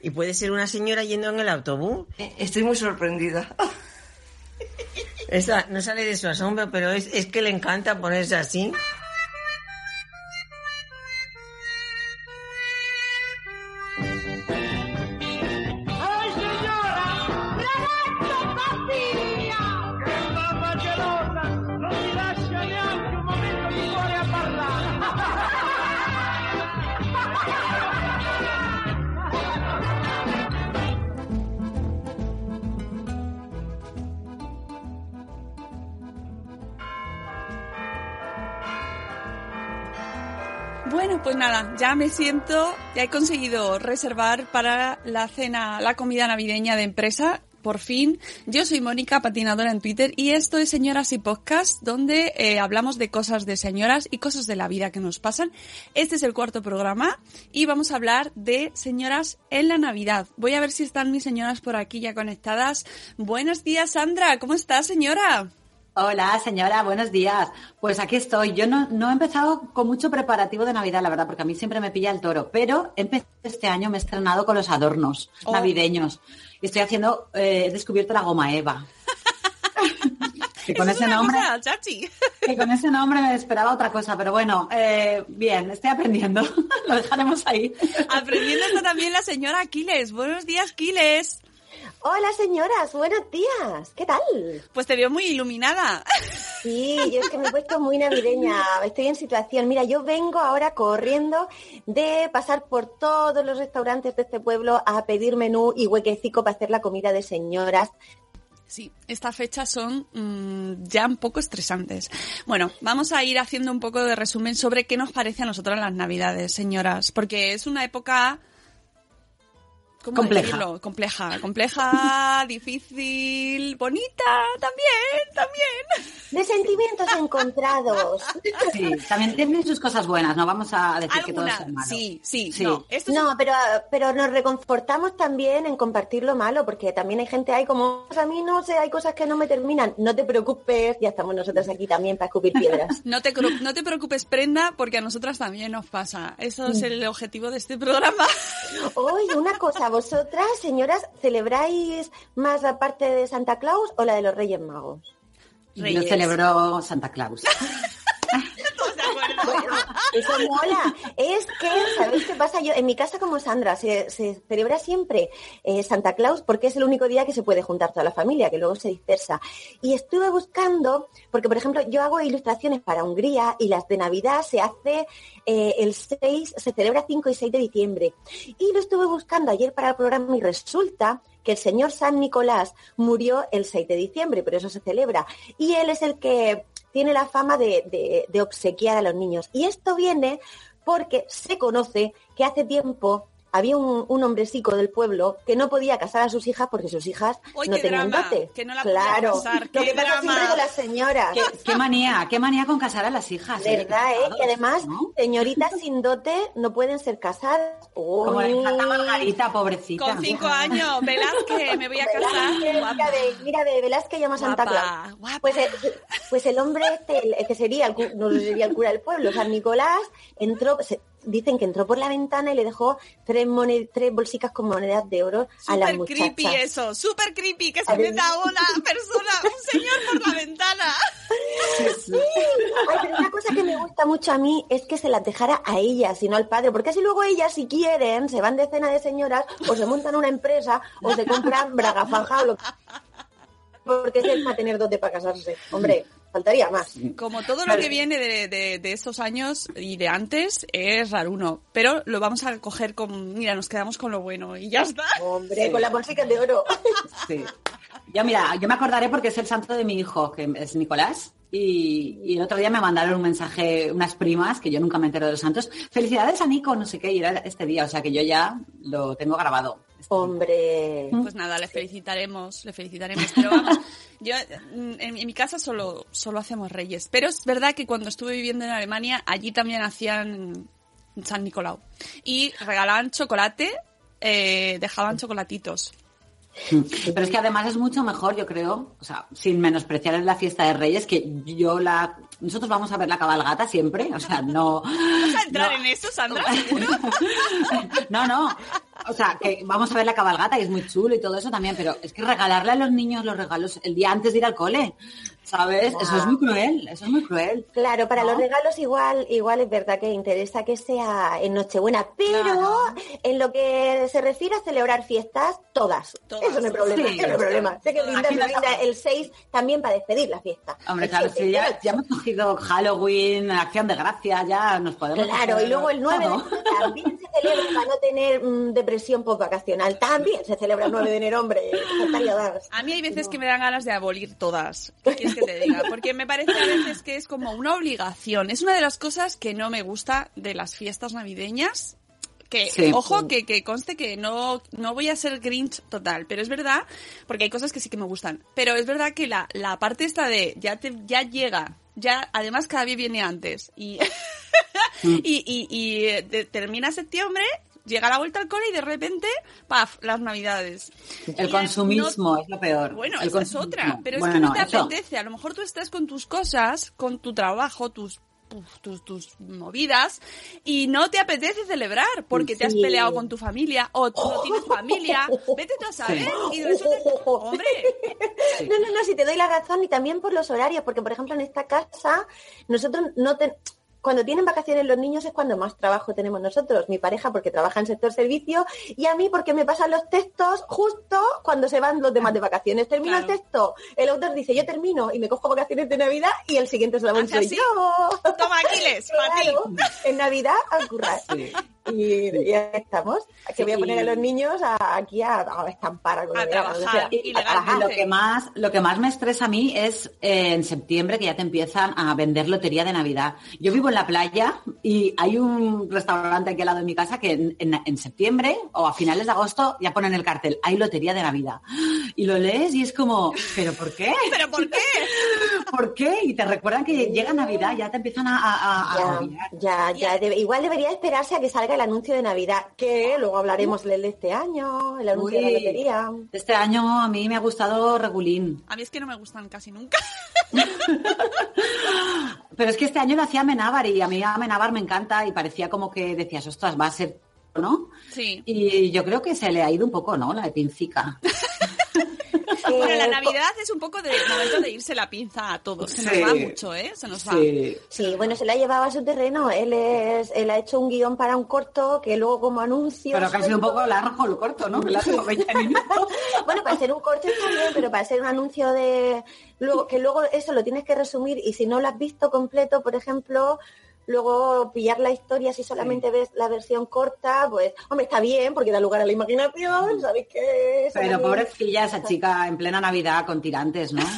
¿Y puede ser una señora yendo en el autobús? Eh, Estoy muy sorprendida. Esa no sale de su asombro, pero es, es que le encanta ponerse así. Pues nada, ya me siento, ya he conseguido reservar para la cena, la comida navideña de empresa. Por fin, yo soy Mónica, patinadora en Twitter, y esto es Señoras y Podcast, donde eh, hablamos de cosas de señoras y cosas de la vida que nos pasan. Este es el cuarto programa y vamos a hablar de señoras en la Navidad. Voy a ver si están mis señoras por aquí ya conectadas. Buenos días, Sandra, ¿cómo estás, señora? Hola, señora, buenos días. Pues aquí estoy. Yo no, no he empezado con mucho preparativo de Navidad, la verdad, porque a mí siempre me pilla el toro, pero este año, me he estrenado con los adornos Oh. navideños. Y estoy haciendo, eh, he descubierto la goma Eva. que con ese es nombre, cosa, chachi. que con ese nombre me esperaba otra cosa, pero bueno, eh, bien, estoy aprendiendo. Lo dejaremos ahí. Aprendiendo está también la señora Aquiles. Buenos días, Aquiles. Hola señoras, buenos días. ¿Qué tal? Pues te veo muy iluminada. Sí, yo es que me he puesto muy navideña. Estoy en situación. Mira, yo vengo ahora corriendo de pasar por todos los restaurantes de este pueblo a pedir menú y huequecico para hacer la comida de señoras. Sí, estas fechas son mm, ya un poco estresantes. Bueno, vamos a ir haciendo un poco de resumen sobre qué nos parece a nosotras las Navidades, señoras, porque es una época ¿cómo Compleja. decirlo? compleja, compleja, difícil, bonita, también, también. De sentimientos encontrados. Sí, también tiene sus cosas buenas, no vamos a decir que todo es malo. sí, sí, Sí. no, esto es No, pero, pero nos reconfortamos también en compartir lo malo, porque también hay gente ahí como, "Pues a mí no sé, hay cosas que no me terminan. No te preocupes, ya estamos nosotros aquí también para escupir piedras. No te, no te preocupes, prenda, porque a nosotras también nos pasa. Eso es el objetivo de este programa. Oye, una cosa, vosotras, señoras, ¿celebráis más la parte de Santa Claus o la de los Reyes Magos? Yo Reyes. celebro Santa Claus. Eso. Es que, ¿sabéis qué pasa? Yo, en mi casa, como Sandra, se, se celebra siempre eh, Santa Claus porque es el único día que se puede juntar toda la familia, que luego se dispersa. Y estuve buscando, porque por ejemplo, yo hago ilustraciones para Hungría y las de Navidad se hace eh, el 6, se celebra 5 y 6 de diciembre. Y lo estuve buscando ayer para el programa y resulta que el señor San Nicolás murió el 6 de diciembre, pero eso se celebra. Y él es el que tiene la fama de, de- de obsequiar a los niños. Y esto viene porque se conoce que hace tiempo había un, un hombrecico del pueblo que no podía casar a sus hijas porque sus hijas ¡Uy, no qué tenían drama! dote. Que no la claro, casar, lo qué que pasa drama. siempre con las señoras. ¿Qué, qué manía, qué manía con casar a las hijas. ¿eh? ¿Verdad, eh? Que además, ¿no? señoritas sin dote no pueden ser casadas. Como le encanta a Uy. Margarita, pobrecita. Con cinco años, Velázquez, me voy a casar. Velázquez, mira, de, mira de Velázquez llama Santa Claus. Pues, el- pues el hombre este, el, que sería el, no sería el cura del pueblo, San Nicolás, entró, se- dicen que entró por la ventana y le dejó tres, moned- tres bolsicas con monedas de oro a la Súper muchacha. creepy eso, súper creepy que se meta una persona, un señor por la ventana. Ay, pero una cosa que me gusta mucho a mí es que se las dejara a ellas y no al padre, porque así luego ellas, si quieren, se van de cena de señoras o se montan una empresa o se compran braga fanja o lo porque es para tener dote para casarse. Hombre, faltaría más. Como todo lo que viene de, de, de estos años y de antes es raruno, pero lo vamos a coger con, mira, nos quedamos con lo bueno y ya está. Hombre, con la bolsica de oro. Sí. Yo, mira, yo me acordaré porque es el santo de mi hijo, que es Nicolás. Y, y el otro día me mandaron un mensaje unas primas, que yo nunca me entero de los santos. Felicidades a Nico, no sé qué, y era este día, o sea que yo ya lo tengo grabado. Hombre. Pues nada, le felicitaremos, le felicitaremos. Pero vamos, yo mm, en, mi casa solo, solo hacemos reyes. Pero es verdad que cuando estuve viviendo en Alemania, allí también hacían San Nicolau. Y regalaban chocolate, eh, dejaban chocolatitos. Pero es que además es mucho mejor, yo creo, o sea, sin menospreciar la fiesta de Reyes, que yo la... Nosotros vamos a ver la cabalgata siempre, o sea, no... ¿Vas a entrar no. en eso, Sandra? No, no. O sea, que vamos a ver la cabalgata y es muy chulo y todo eso también, pero es que regalarle a los niños los regalos el día antes de ir al cole, ¿sabes? Eso es muy cruel, eso es muy cruel. Claro, para ¿No? los regalos igual, igual es verdad que interesa que sea en Nochebuena, pero Claro. en lo que se refiere a celebrar fiestas, todas. Todas. Eso no hay problema, Sí. eso no hay problema. Sé que no- brinda el 6 también para despedir la fiesta. Hombre, El claro, 7, si ya, el ya hemos cogido Halloween, Acción de Gracia, ya nos podemos... Claro, y luego el 9 de todo. enero también se celebra para no tener mm, depresión postvacacional. También se celebra el 9 de enero, hombre. A mí hay veces que me dan ganas de abolir todas. ¿Qué quieres que te diga? Porque me parece a veces que es como una obligación. Es una de las cosas que no me gusta de las fiestas navideñas. Que, Sí. ojo, que, que conste que no, no voy a ser Grinch total, pero es verdad, porque hay cosas que sí que me gustan. Pero es verdad que la, la parte esta de ya te, ya llega, ya, además cada día viene antes. Y, y, y, y, eh, de- termina septiembre, llega la vuelta al cole y de repente, paf, las navidades. El Y consumismo no- es lo peor. bueno, el esa es otra. Pero es que no te eso. apetece. A lo mejor tú estás con tus cosas, con tu trabajo, tus tus, tus movidas y no te apetece celebrar porque te has Sí. peleado con tu familia o tú no tienes familia. Vete tú a saber. Y resulta, hombre, No, no, no, si te doy la razón y también por los horarios, porque por ejemplo en esta casa nosotros no te... Cuando tienen vacaciones los niños es cuando más trabajo tenemos nosotros. Mi pareja porque trabaja en sector servicio y a mí porque me pasan los textos justo cuando se van los demás de vacaciones. Termino Claro. el texto, el autor dice yo termino y me cojo vacaciones de Navidad y el siguiente eslabón ¿Hace soy así? yo. toma Aquiles. Claro, en Navidad a currar. Sí. Y, y ya estamos. Que voy a poner a los niños a- aquí a, a estampar algo A de verano, o sea, trabajar. Y Ilegalmente. lo que más lo que más me estresa a mí es eh, en septiembre que ya te empiezan a vender lotería de Navidad. Yo vivo en la playa y hay un restaurante aquí al lado de mi casa que en, en- en septiembre o a finales de agosto ya ponen el cartel, hay lotería de Navidad. Y lo lees y es como, ¿pero por qué? ¿Pero por qué? ¿Por qué? Y te recuerdan que llega Navidad, ya te empiezan a, a- Ya, ya, ya. debe- igual debería esperarse a que salga el anuncio de Navidad, que luego hablaremos del de este año, el anuncio de la lotería. Este año a mí me ha gustado Regulín. A mí es que no me gustan casi nunca. Pero es que este año lo hacía Amenábar y a mí Amenábar me encanta y parecía como que decías, ostras, va a ser, ¿no? Sí. Y yo creo que se le ha ido un poco, ¿no? La de pincica. Bueno, la Eh, Navidad es un poco de momento de irse la pinza a todos. Se Sí. nos va mucho, ¿eh? Se nos va. Sí, bueno, se la ha llevado a su terreno. Él es, él ha hecho un guion para un corto que luego como anuncio. Pero que ha sido un poco largo lo corto, ¿no? Que lo hace como 20 minutos. Bueno, para hacer un corto está bien, pero para hacer un anuncio de luego que luego eso lo tienes que resumir y si no lo has visto completo, por ejemplo, luego pillar la historia si solamente ves la versión corta, pues hombre, está bien porque da lugar a la imaginación, ¿sabéis qué? Pero pobrecilla esa chica en plena Navidad con tirantes, ¿no?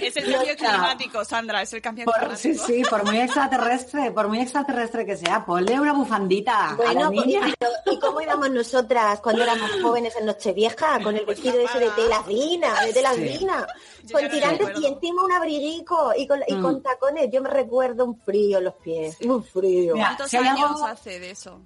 Es el cambio climático, Sandra, es el cambio por, sí, climático. sí, por muy extraterrestre, por muy extraterrestre que sea, ponle una bufandita a la pues, niña. pero, ¿y cómo íbamos nosotras cuando éramos jóvenes en Nochevieja? Con el vestido ese de tela fina, de tela Sí. fina, con tirantes y encima un abriguico y con, y Mm. con tacones. Yo me recuerdo un frío en los pies, un frío. Mira, ¿Cuántos si años algo- hace de eso?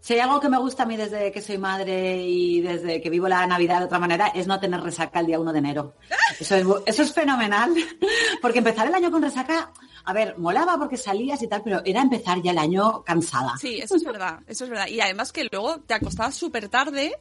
Si hay algo que me gusta a mí desde que soy madre y desde que vivo la Navidad de otra manera, es no tener resaca el día 1 de enero. Eso es, bu- eso es fenomenal, porque empezar el año con resaca, a ver, molaba porque salías y tal, pero era empezar ya el año cansada. Sí, eso es verdad, eso es verdad. Y además que luego te acostabas súper tarde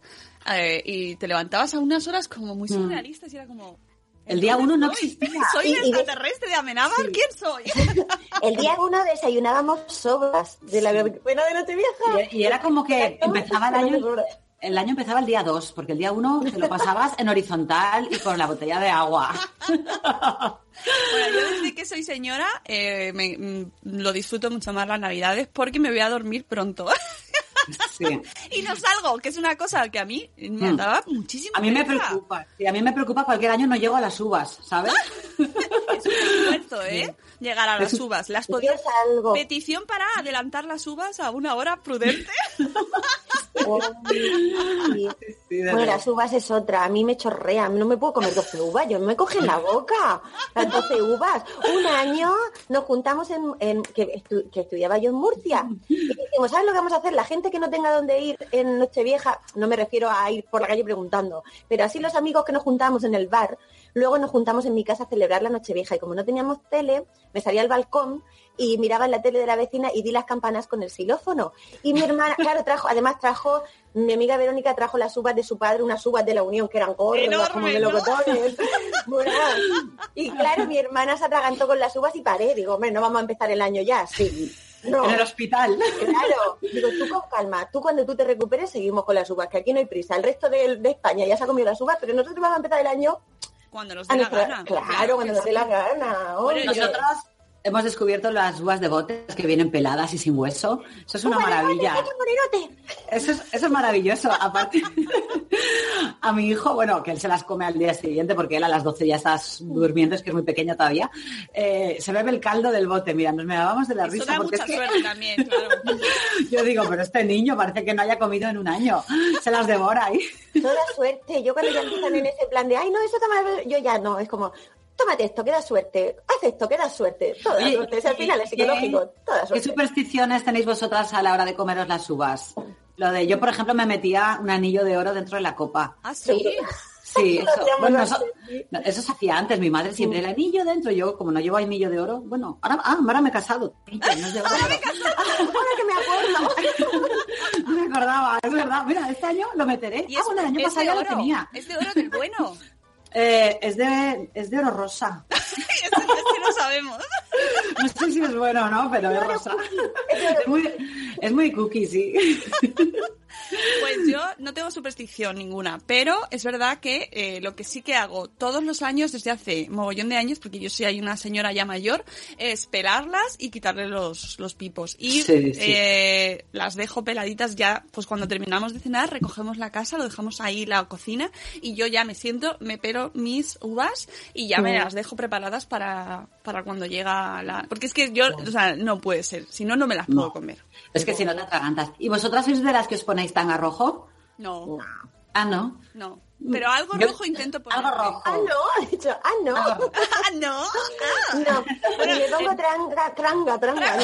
eh, y te levantabas a unas horas como muy surrealistas y era como... El día uno no soy? existía. ¿Soy Y- el y de- extraterrestre de Amenábar? ¿Quién soy? El día uno desayunábamos sobras de la buena de Nochevieja. Y, y era como que empezaba el año, el año empezaba el día 2, porque el día 1 te lo pasabas en horizontal y con la botella de agua. Bueno, yo desde que soy señora eh, me- mm, lo disfruto mucho más las navidades porque me voy a dormir pronto. Sí. y no salgo, que es una cosa que a mí me Mm. daba muchísimo A mí me pereza. preocupa. Sí, a mí me preocupa cualquier año no llego a las uvas, ¿sabes? Es un esfuerzo, ¿eh? Llegar a las uvas. ¿Las podías... Petición para adelantar las uvas a una hora prudente. Sí, Bueno, las uvas es otra. A mí me chorrea. No me puedo comer 12 uvas. Yo me cogen la boca. Las 12 uvas. Un año nos juntamos en, en- que, estu- que estudiaba yo en Murcia. Y dijimos, ¿sabes lo que vamos a hacer? La gente que no tenga dónde ir en Nochevieja, no me refiero a ir por la calle preguntando, pero así los amigos que nos juntamos en el bar, luego nos juntamos en mi casa a celebrar la Nochevieja. Y como no teníamos tele, me salía al balcón y miraba en la tele de la vecina y di las campanas con el xilófono. Y mi hermana, claro, trajo, además trajo, mi amiga Verónica trajo las uvas de su padre, unas uvas de la Unión que eran gordas, como ¿no? melocotones. Bueno, y claro, mi hermana se atragantó con las uvas y paré. Digo, hombre, no vamos a empezar el año ya, sí. No, En el hospital. claro. Digo, tú con calma, tú cuando tú te recuperes seguimos con las uvas, que aquí no hay prisa. El resto de, de España ya se ha comido las uvas, pero nosotros vamos a empezar el año Cuando nos dé la nuestra- gana. Claro, cuando nos dé la gana. Bueno. Nosotros hemos descubierto las uvas de botes que vienen peladas y sin hueso. Eso es una ¡Uva de bote, maravilla. Eso es, eso es maravilloso. Aparte, a mi hijo, bueno, que él se las come al día siguiente porque él a las 12 ya está durmiendo, es que es muy pequeño todavía. eh, se bebe el caldo del bote. Mira, nos me dábamos de la Eso risa da porque es mucha que suerte también, claro. yo digo, pero este niño parece que no haya comido en un año. Se las devora ahí. Toda suerte. Yo cuando ya empiezan en ese plan de, ay, no, eso toma... Yo ya no, es como, tómate esto, que da suerte. Haz esto, que da suerte. Toda Oye, suerte. Es al final es ¿qué- psicológico. Toda ¿Qué suerte. supersticiones tenéis vosotras a la hora de comeros las uvas? Lo de yo, por ejemplo, me metía un anillo de oro dentro de la copa. Ah, sí. Sí, eso, bueno, eso, eso se hacía antes. Mi madre siempre el anillo dentro. Yo, como no llevo anillo de oro, bueno, ahora, ah, ahora me he casado. No llevo oro. Ahora que me acuerdo. No me acordaba, es verdad. Mira, este año lo meteré. Y ah, bueno, el año pasado ya lo tenía. Es de oro del bueno. Eh, es, de, es de oro rosa. Eso es que no sabemos. No sé si es bueno o no, pero es rosa. Es muy, es muy cookie, sí. Pues yo no tengo superstición ninguna, pero es verdad que eh, lo que sí que hago todos los años, desde hace mogollón de años, porque yo soy una señora ya mayor, es pelarlas y quitarle los, los pipos. Y Sí, sí. eh, las dejo peladitas ya, pues cuando terminamos de cenar, recogemos la casa, lo dejamos ahí la cocina y yo ya me siento, me pelo mis uvas y ya me las dejo preparadas para, para cuando llega la... Porque es que yo, o sea, no puede ser, si no, no me las puedo No. comer. Es que si no te atragantas. ¿Y vosotras sois de las que os ponéis tan a rojo? No, Ah, no. no. Pero algo Yo- rojo intento poner. Algo rojo. Ah, no. Ha dicho, ah, no. Rojo. Ah, no. Ah. No. Y le pongo tranga, tranga, tranga.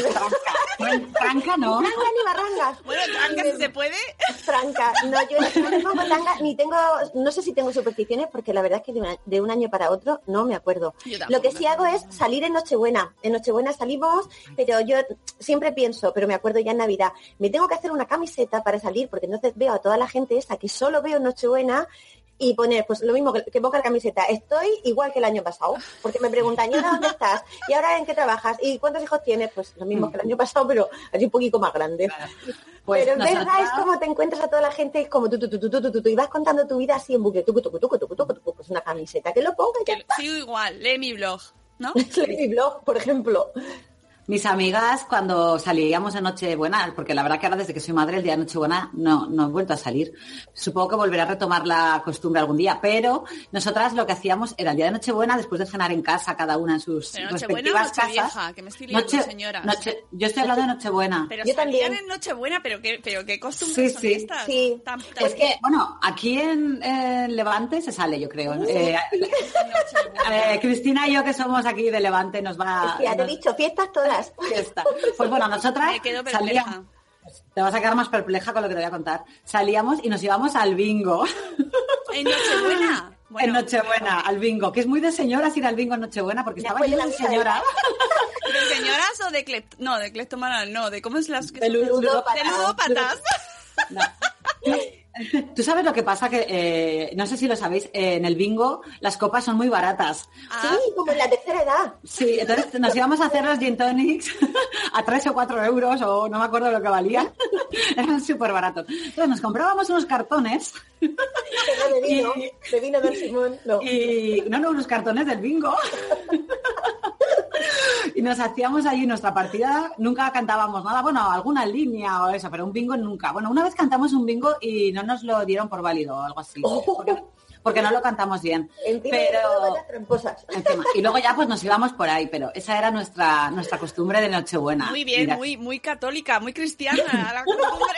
Franca, no. Tranga ni barrangas. Bueno, tranca si se puede. Franca, no, yo no me pongo tanga, ni tengo, no sé si tengo supersticiones, porque la verdad es que de, una- de un año para otro no me acuerdo. Lo que sí hago es salir en Nochebuena. En Nochebuena salimos, pero yo siempre pienso, pero me acuerdo ya en Navidad, me tengo que hacer una camiseta para salir, porque entonces veo a toda la gente esta que solo veo en Nochebuena y poner, pues lo mismo que, que la camiseta, estoy igual que el año pasado, porque me preguntan, ¿y ahora dónde estás? ¿Y ahora en qué trabajas? ¿Y cuántos hijos tienes? Pues lo mismo que el año pasado, pero así un poquito más grande. Pues pero en verdad es como te encuentras a toda la gente, es como tú, tú, tú, tú, tú, tú, tú, y vas contando tu vida así en buque, tú, tú, tú, tú, tú, tú, pues una camiseta, que lo ponga y ya Sigo igual, lee mi blog, ¿no? lee mi blog, por ejemplo. Mis amigas, cuando salíamos en Nochebuena, porque la verdad que ahora desde que soy madre, el día de Nochebuena no, no he vuelto a salir. Supongo que volveré a retomar la costumbre algún día, pero nosotras lo que hacíamos era el día de Nochebuena, después de cenar en casa, cada una en sus Pero respectivas Nochevieja, casas. que me estoy liando, Noche- señoras. Noche- yo estoy hablando de Nochebuena. Pero Yo salían también. en Nochebuena, pero qué, pero qué costumbres Sí, son sí. estas. Sí. Tan- tan- Es que, bueno, aquí en, Levante se sale, yo creo. Eh, eh, Cristina y yo, que somos aquí de Levante, nos va Ya te he dicho, fiestas todas. Pues bueno, nosotras Me quedo perpleja. salíamos. Te vas a quedar más perpleja con lo que te voy a contar. Salíamos y nos íbamos al bingo. En Nochebuena. Bueno, en Nochebuena, al bingo. Que es muy de señoras ir al bingo en Nochebuena porque estaba lleno la de señoras. ¿De señoras o de clept... No, de cleptomanas, no. ¿De cómo es las que De ludópatas. De ludópatas. No. Tú sabes lo que pasa que, eh, no sé si lo sabéis, eh, en el bingo las copas son muy baratas. Sí, como en la tercera edad. Sí, entonces nos íbamos a hacer los gin tonics a 3 o 4 euros o no me acuerdo lo que valía. Eran súper baratos. Entonces nos comprábamos unos cartones de vino, de vino del Simón, no. y no, no, unos cartones del bingo. Y nos hacíamos allí nuestra partida, nunca cantábamos nada, bueno, alguna línea o eso, pero un bingo nunca. Bueno, una vez cantamos un bingo y no nos lo dieron por válido o algo así, porque, porque no lo cantamos bien. Encima Pero vaya tramposas. encima, y luego ya pues nos íbamos por ahí, pero esa era nuestra nuestra costumbre de Nochebuena. Muy bien, Mira, muy, muy católica, muy cristiana la costumbre.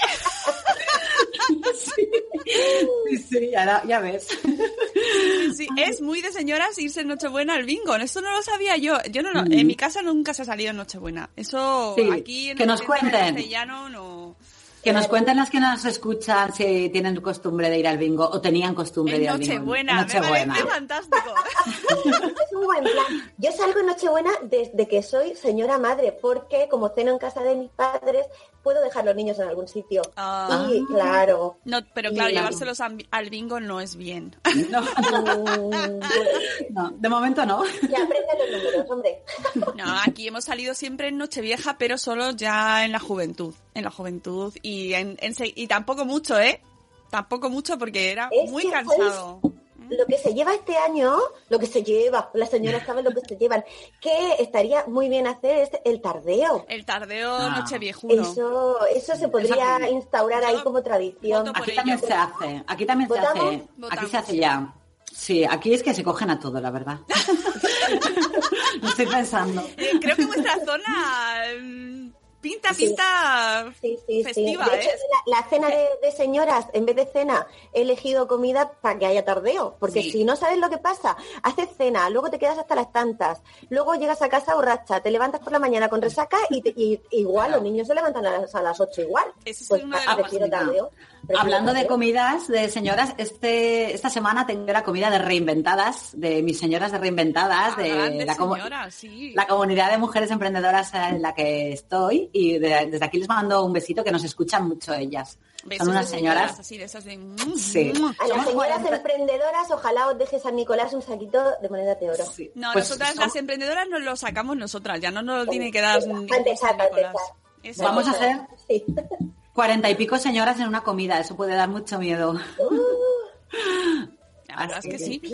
Sí, sí, ya, ya ves. Sí, es muy de señoras irse en Nochebuena al bingo. Esto no lo sabía yo. Yo no, lo- en mi casa nunca se ha salido en Nochebuena. Eso Sí, aquí en que el nos cuenten. castellano no. Que nos cuenten las que nos escuchan si tienen costumbre de ir al bingo o tenían costumbre de En ir al bingo. Nochebuena, En me Nochebuena. parece fantástico. Es un buen plan. Yo salgo en Nochebuena desde que soy señora madre, porque como ceno en casa de mis padres, puedo dejar los niños en algún sitio. Ah. Y claro. No, pero claro, llevárselos al bingo no es bien. No, no, de momento no. Que aprendan los números, hombre. No, aquí hemos salido siempre en Nochevieja, pero solo ya en la juventud. En la juventud y, en, en y tampoco mucho, ¿eh? Tampoco mucho porque era Es muy cansado. Lo que se lleva este año, lo que se lleva, las señoras saben lo que se llevan, que estaría muy bien hacer es el tardeo. El tardeo Ah. nocheviejuno. Eso, eso se podría instaurar ahí como tradición. Aquí también ello. se hace, aquí también se ¿Votamos? hace, aquí se hace ya. Sí, aquí es que se cogen a todo, la verdad. Lo estoy pensando. Eh, creo que vuestra zona pinta, pinta Sí, sí, festiva, sí. De hecho, ¿eh? la, la cena de, de señoras, en vez de cena, he elegido comida para que haya tardeo. Porque Sí. si no sabes lo que pasa, haces cena, luego te quedas hasta las tantas, luego llegas a casa borracha, te levantas por la mañana con resaca y, te- y- igual los niños se levantan a las, a las 8 igual. Pues de ah, prefiero tardeo. prefiero Hablando de comidas de señoras, este esta semana tengo la comida de reinventadas, de mis señoras de reinventadas, Ah, de grandes la, sí. la comunidad de mujeres emprendedoras en la que estoy y de- desde aquí les mando un besito que nos escuchan mucho ellas. Besos Son unas señoras. así, de esas de... Sí. A las señoras 40. emprendedoras, ojalá os deje San Nicolás un saquito de moneda de oro. Sí. No, Pues nosotras somos- las emprendedoras nos lo sacamos nosotras, ya no nos lo tiene que dar San Nicolás. empezar. Eso. Vamos a hacer Sí. cuarenta y pico señoras en una comida, eso puede dar mucho miedo. La verdad es que sí.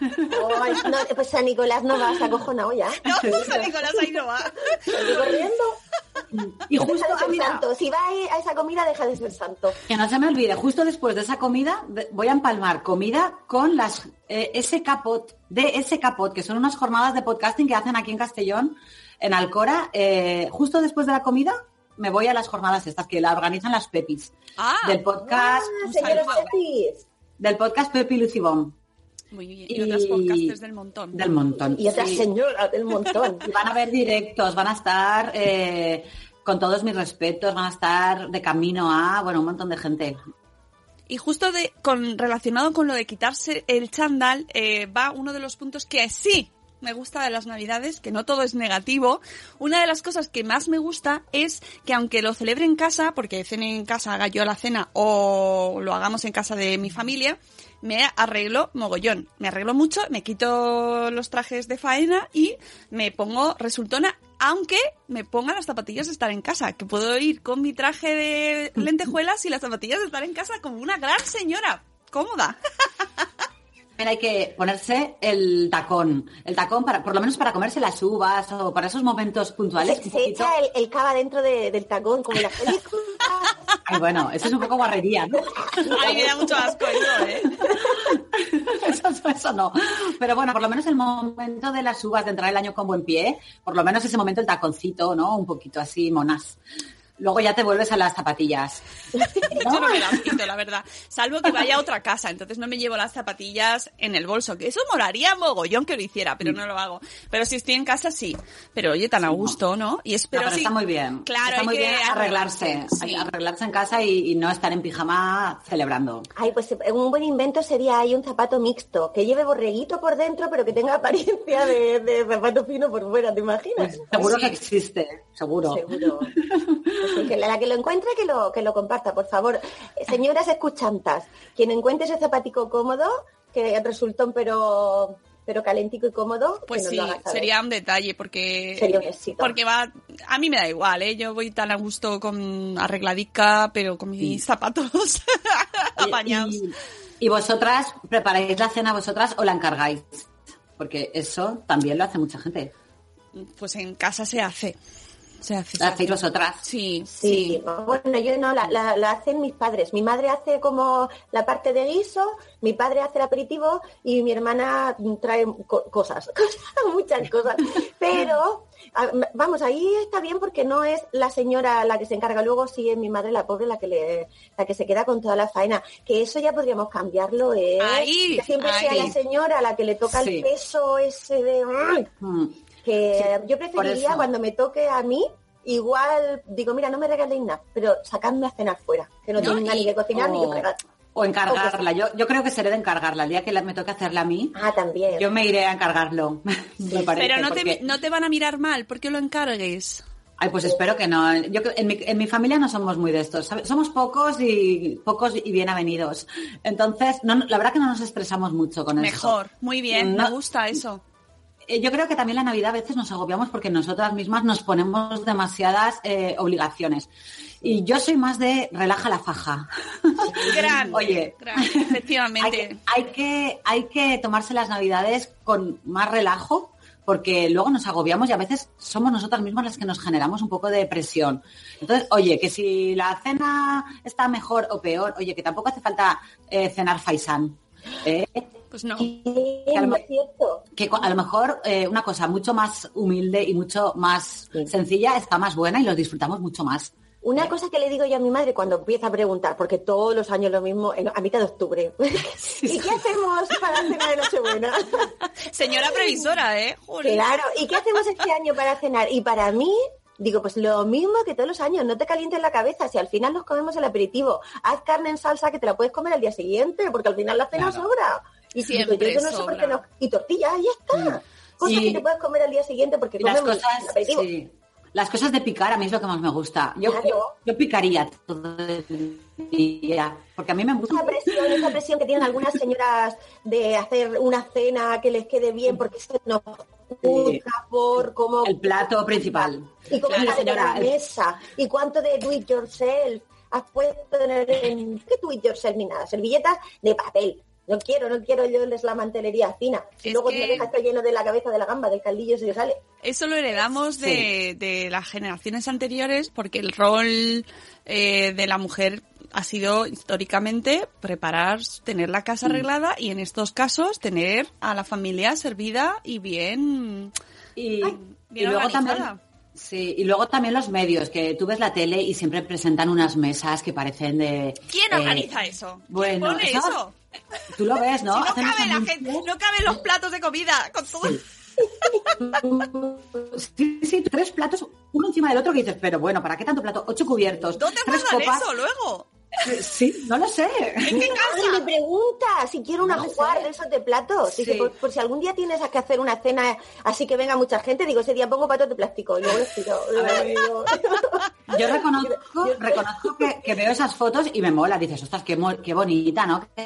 No, pues San Nicolás no vas acojonado ya. No, San Nicolás ahí no va. Salí corriendo. Y justo, Deja de ah, ser mira, santo. Si va a esa comida, deja de ser santo. que no se me olvide, justo después de esa comida voy a empalmar comida con las eh, SK Pot, de SK Pot, que son unas jornadas de podcasting que hacen aquí en Castellón, en Alcora. eh, justo después de la comida me voy a las jornadas estas que la organizan las Pepis. Ah, del podcast, Ah, señores. Pepis. Del podcast Pepi Lucibón. muy bien. Y otras podcasters del montón. Del montón. Y otra sí. señora del montón. Y van a ver directos, van a estar eh, con todos mis respetos, van a estar de camino a, bueno, un montón de gente. Y justo de, con, relacionado con lo de quitarse el chándal, eh, va uno de los puntos que sí me gusta de las navidades, que no todo es negativo. Una de las cosas que más me gusta es que aunque lo celebre en casa, porque cene en casa, haga yo la cena o lo hagamos en casa de mi familia, me arreglo mogollón. Me arreglo mucho, me quito los trajes de faena y me pongo resultona, aunque me ponga las zapatillas de estar en casa, que puedo ir con mi traje de lentejuelas y las zapatillas de estar en casa como una gran señora, cómoda. También hay que ponerse el tacón, el tacón para, por lo menos para comerse las uvas o para esos momentos puntuales. Se, se echa el, el cava dentro de- del tacón, como en la película. Ay, bueno, eso es un poco guarrería, ¿no? A mí me da mucho asco eso, ¿eh? Eso, eso- eso no. Pero bueno, por lo menos el momento de las uvas, de entrar el año con buen pie, por lo menos ese momento el taconcito, ¿no? Un poquito así, monas. Luego ya te vuelves a las zapatillas. Yo no me las quito, la verdad. Salvo que vaya a otra casa, entonces no me llevo las zapatillas en el bolso, que eso molaría mogollón que lo hiciera, pero no lo hago. Pero si estoy en casa, sí. Pero oye, tan a gusto, ¿no? Y No, espero pero sí. está muy bien. Claro, está hay muy que bien arreglarse. Sí. Hay que arreglarse en casa y, y no estar en pijama celebrando. Ay, pues eh, un buen invento sería ahí un zapato mixto, que lleve borreguito por dentro, pero que tenga apariencia de, de zapato fino por fuera, ¿te imaginas? Seguro Sí. que existe, seguro. Seguro. que la que lo encuentre que lo, que lo comparta, por favor. Señoras escuchantas, quien encuentre ese zapatico cómodo, que resultó pero pero calentico y cómodo, Pues sí, lo haga saber. sería un detalle porque Sería un éxito. porque va a mí me da igual, ¿eh? Yo voy tan a gusto con arregladica, pero con mis zapatos apañados. Y, y vosotras preparáis la cena vosotras o la encargáis, porque eso también lo hace mucha gente. Pues en casa se hace. Se hace. ¿La hacéis vosotras? Sí, Sí, bueno, yo no, la, la- la hacen mis padres. Mi madre hace como la parte de guiso, mi padre hace el aperitivo y mi hermana trae co- cosas, cosas, muchas cosas. Pero, a- vamos, ahí está bien porque no es la señora la que se encarga, luego sí es mi madre la pobre la que le, la que se queda con toda la faena. Que eso ya podríamos cambiarlo, ¿eh? Ahí, que siempre sea ahí. la señora la que le toca Sí. el peso ese de... ¡ay! Mm. Que yo por preferiría cuando me toque a mí, igual digo, mira, no me regaléis nada, pero sacadme a cenar fuera, que no, No, tenga y- ni que cocinar ni que O, fregar. o encargarla. Yo, yo creo que seré de encargarla. El día que la- me toque hacerla a mí, Ah, también. yo me iré a encargarlo. me parece, Pero no porque- te, no te van a mirar mal porque lo encargues. Ay, pues espero que no. Yo creo- en mi, en mi familia no somos muy de estos. ¿sabes? Somos pocos y pocos y bien avenidos. Entonces, no, la verdad que no nos estresamos mucho con eso. Mejor, muy bien, No. me gusta eso. Eh, Yo creo que también la Navidad a veces nos agobiamos porque nosotras mismas nos ponemos demasiadas eh, obligaciones. Y yo soy más de relaja la faja. Gran, Oye. gran, Hay efectivamente. que, hay, que, hay que tomarse las Navidades con más relajo porque luego nos agobiamos y a veces somos nosotras mismas las que nos generamos un poco de presión. Entonces, oye, que si la cena está mejor o peor, oye, que tampoco hace falta eh, cenar faisán. ¿eh? Pues no. Sí, a lo que a lo mejor eh, una cosa mucho más humilde y mucho más Sí. sencilla está más buena y los disfrutamos mucho más. Una cosa que le digo yo a mi madre cuando empieza a preguntar, porque todos los años lo mismo, en- a mitad de octubre. ¿Y qué hacemos para la cena de Nochebuena? Señora previsora, ¿eh? Jolín. Claro, ¿y qué hacemos este año para cenar? Y para mí, digo, pues lo mismo que todos los años, no te calientes la cabeza, si al final nos comemos el aperitivo, haz carne en salsa que te la puedes comer al día siguiente, porque al final la cena Claro. sobra. Y Siempre yo no sé por qué sobra. no. Y tortillas, ya está. Cosas Y- que te puedes comer al día siguiente porque Y las cosas, sí, las cosas de picar a mí es lo que más me gusta. Yo, Claro. yo, picaría todo el día, porque a mí me gusta. Esa presión, esa presión que tienen algunas señoras de hacer una cena que les quede bien porque se nos juzga por cómo El plato principal. y cómo Claro, señora, la el- mesa y cuánto de do it yourself has puesto en el ¿qué do it yourself ni nada servilletas de papel no quiero no quiero yo les la mantelería fina y Es luego que- me deja esto lleno de la cabeza de la gamba del caldillo se le sale Eso lo heredamos de, de las generaciones anteriores porque el rol eh, de la mujer ha sido históricamente preparar, tener la Mm. casa arreglada y en estos casos tener a la familia servida y bien, Y, bien y luego organizada. también. Sí, y luego también los medios, que tú ves la tele y siempre presentan unas mesas que parecen de... ¿Quién eh, organiza eso? ¿Quién bueno, pone eso? Tú lo ves, ¿no? Si no cabe la gente, no caben los platos de comida con todo. Sí, sí, tres platos, uno encima del otro que dices, pero bueno, ¿para qué tanto plato? Ocho cubiertos, ¿Dónde tres copas. eso luego? Eh, Sí, no lo sé. ¿En qué me pregunta si quiero una No jugar sé. de esos de platos. Dice, Sí. por, por si algún día tienes que hacer una cena así que venga mucha gente, digo, ese día pongo patos de plástico y luego les tiro. Yo reconozco, reconozco que, que veo esas fotos y me mola. Dices, ostras, qué, qué bonita, ¿no? Que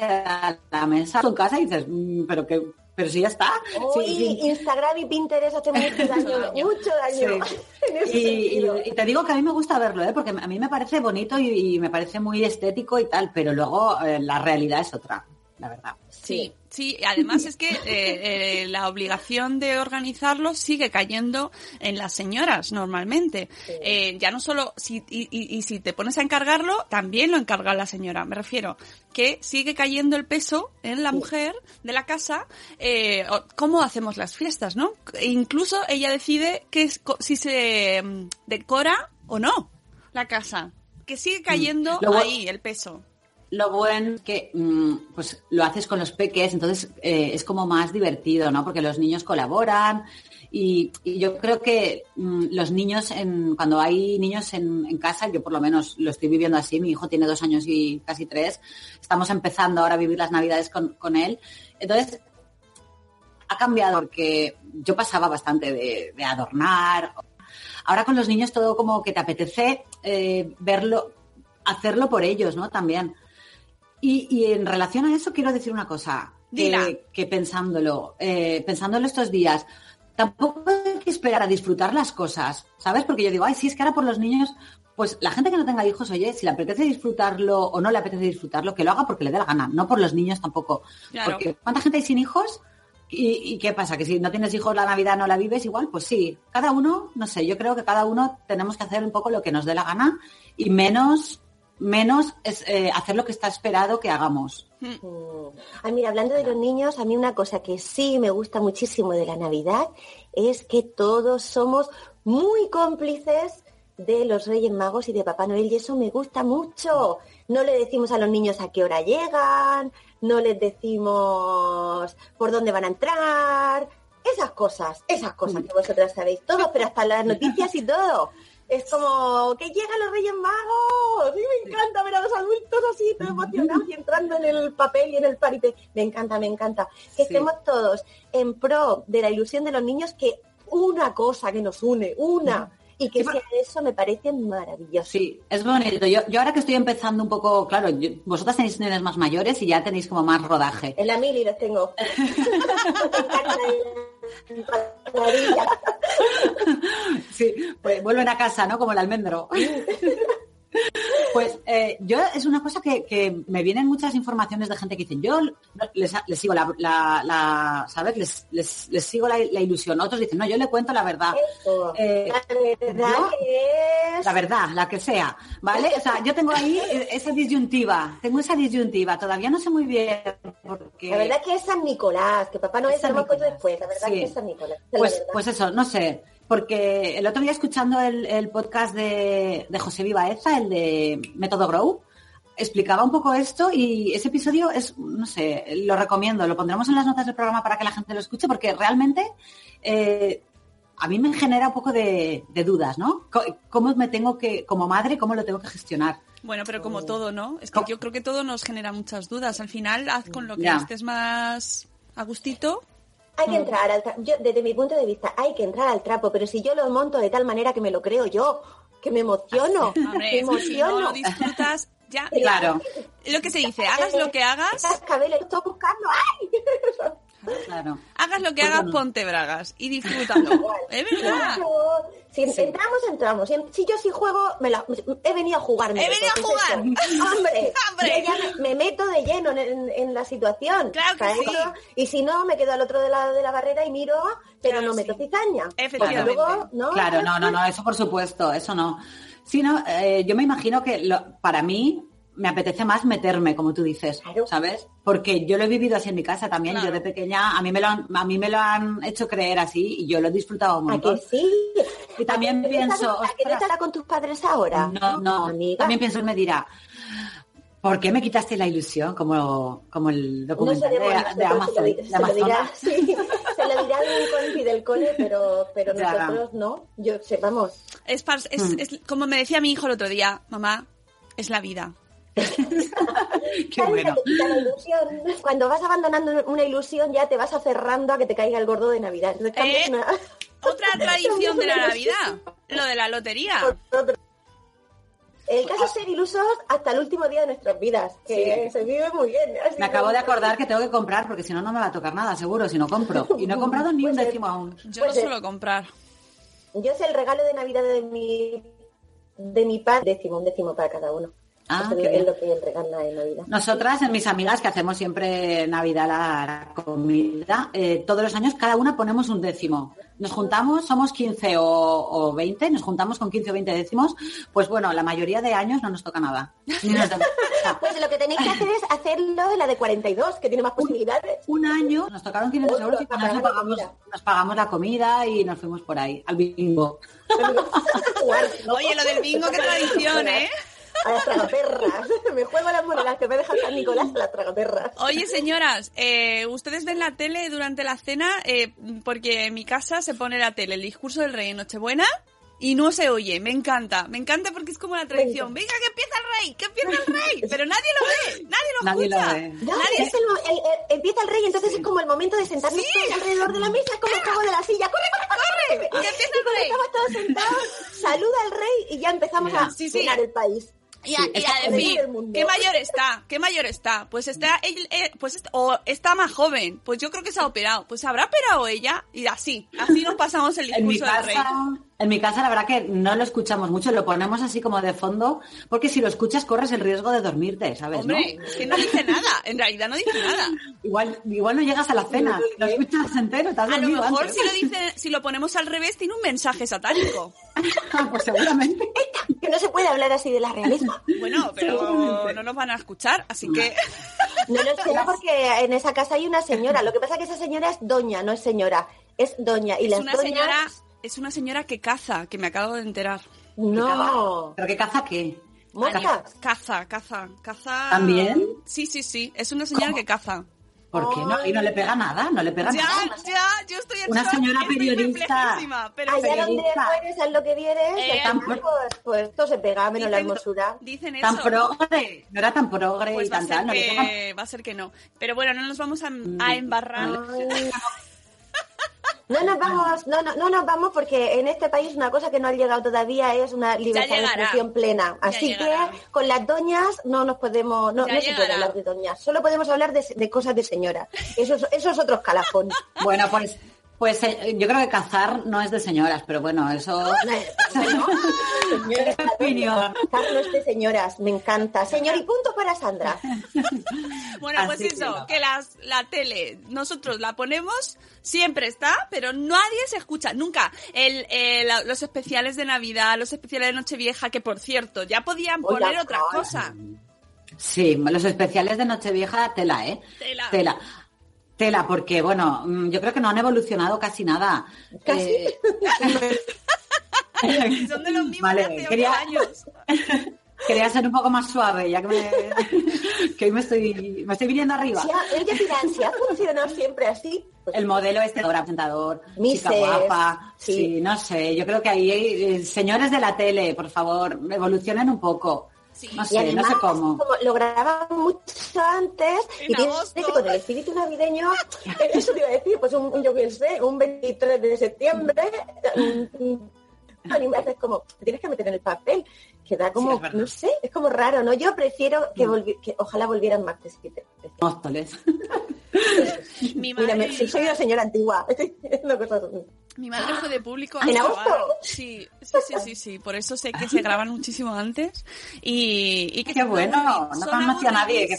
la, mesa en casa y dices, "Mm, pero que, pero si ya está. Uy, Sí, sí. Instagram y Pinterest hace mucho daño, mucho daño. Sí. Y, y- y te digo que a mí me gusta verlo, ¿eh? porque a mí me parece bonito y, y me parece muy estético y tal, pero luego eh, la realidad es otra, la verdad. Sí, sí, además es que eh, eh, la obligación de organizarlo sigue cayendo en las señoras normalmente. Eh, ya no solo, si, y, y- y si te pones a encargarlo, también lo encarga la señora. Me refiero que sigue cayendo el peso en la mujer de la casa, eh, cómo hacemos las fiestas, ¿no? E incluso ella decide que es, si se mm, decora o no la casa. Que sigue cayendo Luego- ahí el peso. Lo bueno que mm, pues lo haces con los peques, entonces eh, es como más divertido, ¿no? Porque los niños colaboran y, yo creo que mm, los niños, cuando hay niños en, casa, yo por lo menos lo estoy viviendo así, mi hijo tiene dos años y casi tres, estamos empezando ahora a vivir las navidades con, con él, entonces ha cambiado porque yo pasaba bastante de, de adornar Ahora con los niños todo como que te apetece eh, verlo, hacerlo por ellos, ¿no? También. Y, y en relación a eso quiero decir una cosa, Dila. que, que pensándolo, eh, pensándolo estos días, tampoco hay que esperar a disfrutar las cosas, ¿sabes? Porque yo digo, ay, sí, es que ahora por los niños, pues la gente que no tenga hijos, oye, si le apetece disfrutarlo o no le apetece disfrutarlo, que lo haga porque le dé la gana, no por los niños tampoco. Claro. Porque ¿cuánta gente hay sin hijos? ¿Y, y qué pasa? ¿Que si no tienes hijos la Navidad no la vives igual? Pues sí, cada uno, no sé, yo creo que cada uno tenemos que hacer un poco lo que nos dé la gana y menos, menos es eh, hacer lo que está esperado que hagamos. Mm. Ay, mira, hablando de los niños, a mí una cosa que sí me gusta muchísimo de la Navidad es que todos somos muy cómplices de los Reyes Magos y de Papá Noel y eso me gusta mucho. No le decimos a los niños a qué hora llegan, no les decimos por dónde van a entrar, esas cosas, esas cosas que vosotras sabéis todos, pero hasta las noticias y todo. Es como que llegan los Reyes Magos. Y me encanta ver a los adultos así, todos emocionados y entrando en el papel y en el paripé. Me encanta, me encanta. Que Sí. estemos todos en pro de la ilusión de los niños, que una cosa que nos une, una, y que Sí, sea eso, me parece maravilloso. Sí, es bonito. Yo, yo ahora que estoy empezando un poco, claro, yo- vosotras tenéis nenes más mayores y ya tenéis como más rodaje. En la mili los tengo. Me encanta. Sí, pues vuelven a casa, ¿no? Como el almendro. Pues eh, yo es una cosa que, que me vienen muchas informaciones de gente que dicen, yo no- les, les sigo la, la- la- ¿sabes? Les, les, les sigo la, la ilusión. Otros dicen, no, yo le cuento la verdad. Eh, la verdad yo- que es... La verdad, la que sea, ¿vale? O sea, yo tengo ahí esa disyuntiva, tengo esa disyuntiva, todavía no sé muy bien porque... La verdad que es San Nicolás, que Papá Noel Es se San Nicolás, después. La verdad sí. que es San Nicolás. es Pues, pues eso, no sé, porque el otro día escuchando el, el podcast de, de José Vivaeza, el de Método Grow, explicaba un poco esto y ese episodio es, no sé, lo recomiendo, lo pondremos en las notas del programa para que la gente lo escuche, porque realmente eh, a mí me genera un poco de, de dudas, ¿no? ¿Cómo me tengo que, como madre, cómo lo tengo que gestionar? Bueno, pero como todo, ¿no? Es que yo creo que todo nos genera muchas dudas. Al final, haz con lo que estés más a gustito. Hay Mm. que entrar al trapo. Yo, desde mi punto de vista, hay que entrar al trapo, pero si yo lo monto de tal manera que me lo creo yo, que me emociono, Hombre, me si no emociono. disfrutas, ya. Claro, Lo que se dice, hagas lo que hagas, Cascabel, estoy buscando. ¡Ay! Claro. hagas lo que Pues hagas, bueno. ponte bragas y disfrútalo. Es verdad. Claro. Si entramos, entramos. Si, si yo sí juego, me la- he venido a jugarme. He venido a jugar. ¡Hombre! ¡Hombre! Yo ya me, me meto de lleno en, en- en la situación. Claro que sí. Y si no, me quedo al otro lado de la barrera y miro, pero Claro, no sí. meto cizaña. Efectivamente. Luego, ¿no? Claro, no, no, no, eso por supuesto, eso no. Sí, no, eh, yo me imagino que lo- para mí me apetece más meterme, como tú dices, Claro. ¿sabes? Porque yo lo he vivido así en mi casa también. Claro. Yo de pequeña, a mí me lo han, a mí me lo han hecho creer así y yo lo he disfrutado un ¿A montón. que sí? Y también ¿A que no pienso, estás- ¿A que no estás con tus padres ahora? No, no, amiga. también pienso y me dirá, ¿por qué me quitaste la ilusión? Como, como el No documental sabemos, de, Amazon. se lo, se lo dirá, sí, se lo dirá un del cole, pero, pero nosotros no. Yo sé, vamos. Es, par- es- Mm. es como me decía mi hijo el otro día, mamá, es la vida. Cuando vas abandonando una ilusión ya te vas aferrando a que te caiga el gordo de Navidad. Eh, una- Otra tradición de la Navidad, lo de la lotería. El caso es ser ilusos hasta el último día de nuestras vidas, que Sí. se vive muy bien. así Me acabo de acordar que tengo que comprar porque si no, no me va a tocar nada, seguro, si no compro. Y no he comprado ni un Pues, eh, décimo aún. Yo no Pues, eh, suelo comprar. Yo sé el regalo de Navidad de mi de mi padre, décimo, un décimo para cada uno. Ah, Eso qué es bien. lo que él regala en Navidad. Nosotras, en mis amigas, que hacemos siempre Navidad la, comida, eh, todos los años cada una ponemos un décimo. Nos juntamos, somos 15 o, o 20, nos juntamos con 15 o 20 décimos, pues bueno, la mayoría de años no nos toca nada. Nos Pues lo que tenéis que hacer es hacerlo de la de 42, que tiene más posibilidades. un año nos tocaron 500 euros y eso pagamos, nos pagamos la comida y nos fuimos por ahí, al bingo. Oye, lo del bingo, qué tradición, ¿eh? A las tragaperras. Me juego las monedas que me deja San Nicolás a las tragaperras. Oye, señoras, eh, ustedes ven la tele durante la cena, eh, porque en mi casa se pone la tele el discurso del rey en Nochebuena y no se oye. Me encanta, me encanta porque es como la tradición. Venga, que empieza el rey, que empieza el rey. Pero nadie lo ve, nadie lo Nadie lo escucha. ve. No, Nadie- es el, el- el- empieza el rey, entonces es como el momento de sentarnos todos alrededor de la mesa, es como el juego de la silla. ¡Corre, corre, corre! corre! Que empieza el rey. estamos todos sentados, saluda al rey y ya empezamos a Sí, sí. llenar el país. Y a, Sí, y a decir. ¿qué mayor está? ¿Qué mayor está? Pues está, él, eh, pues o está más joven. Pues yo creo que se ha operado. Pues habrá operado ella y así, así nos pasamos el En mi, discurso del rey. En mi casa la verdad que no lo escuchamos mucho, lo ponemos así como de fondo, porque si lo escuchas corres el riesgo de dormirte, ¿sabes? Hombre, no? es que no dice nada, en realidad no dice nada. Igual, igual no llegas a la cena, lo escuchas entero, te has A lo mejor antes. si lo dice, si lo ponemos al revés, tiene un mensaje satánico. pues seguramente. Que no se puede hablar así de la realeza. Bueno, pero no nos van a escuchar, así que No lo sé porque en esa casa hay una señora. Lo que pasa es que esa señora es doña, no es señora. Es doña. Y es las una doñas... señora, es una señora que caza, que me acabo de enterar. No. ¿Pero qué caza qué? ¿Moscas? Caza, caza, caza. ¿También? Sí, sí, sí. Es una señora ¿Cómo? que caza. ¿Por qué no? Y no le pega nada, no le pega Ya, nada. ya, yo estoy en Una shock, señora periodista. pero Allá donde periodista. fueres, haz lo que vieres, Eh, final, pues, pues esto se pega menos la hermosura. Dicen eso. Tan progre, no era tan progre Pues y va a, tan ser tal, no le pega que, va a ser que no. Pero bueno, no nos vamos a, Mm. a embarrar. Ay. No nos vamos, no, no, no nos vamos porque en este país una cosa que no ha llegado todavía es una libertad de expresión plena. Así que con las doñas no nos podemos, no, no se puede hablar de doñas. Solo podemos hablar de, de cosas de señora. Eso es, eso es otro escalafón. Bueno, pues, pues eh, yo creo que cazar no es de señoras, pero bueno, eso Señora, es opinión. Carlos de señoras, me encanta. Señor, y punto para Sandra. Bueno, pues Así eso, que las, la tele, nosotros la ponemos, siempre está, pero nadie se escucha, nunca. El, eh, la- los especiales de Navidad, los especiales de Nochevieja, que por cierto, ya podían poner otra cosa. Sí, los especiales de Nochevieja, tela, ¿eh? Tela. Tela. Porque bueno, mm, yo creo que no han evolucionado casi nada. Casi. Eh, Son de los mismos Vale, de hace quería- años. Quería ser un poco más suave, ya que, me, que hoy me estoy, me estoy viniendo arriba. Ha, ella dirá, si ha funcionado siempre así, pues El modelo este de presentador, chica Mises, guapa, sí. sí. no sé, yo creo que ahí, eh, señores de la tele, por favor, evolucionen un poco. Sí. No Y sé, no además, sé cómo. como lo grababan mucho antes, En y tienes agosto. que con el espíritu navideño, eso te iba a decir, pues un, yo qué sé, un 23 de septiembre, un- un- y me haces como, te tienes que meter en el papel, que da como, no sé, es como raro, ¿no? Yo prefiero que, volvi- que ojalá volvieran martes Móstoles. Mi Mira, madre, me- soy una señora antigua. Estoy haciendo cosas. Mi madre fue de público ¿En a. Sí, sí, sí, sí, sí. Por eso sé que se graban muchísimo antes. Y, y que Qué bueno, no conocí a nadie.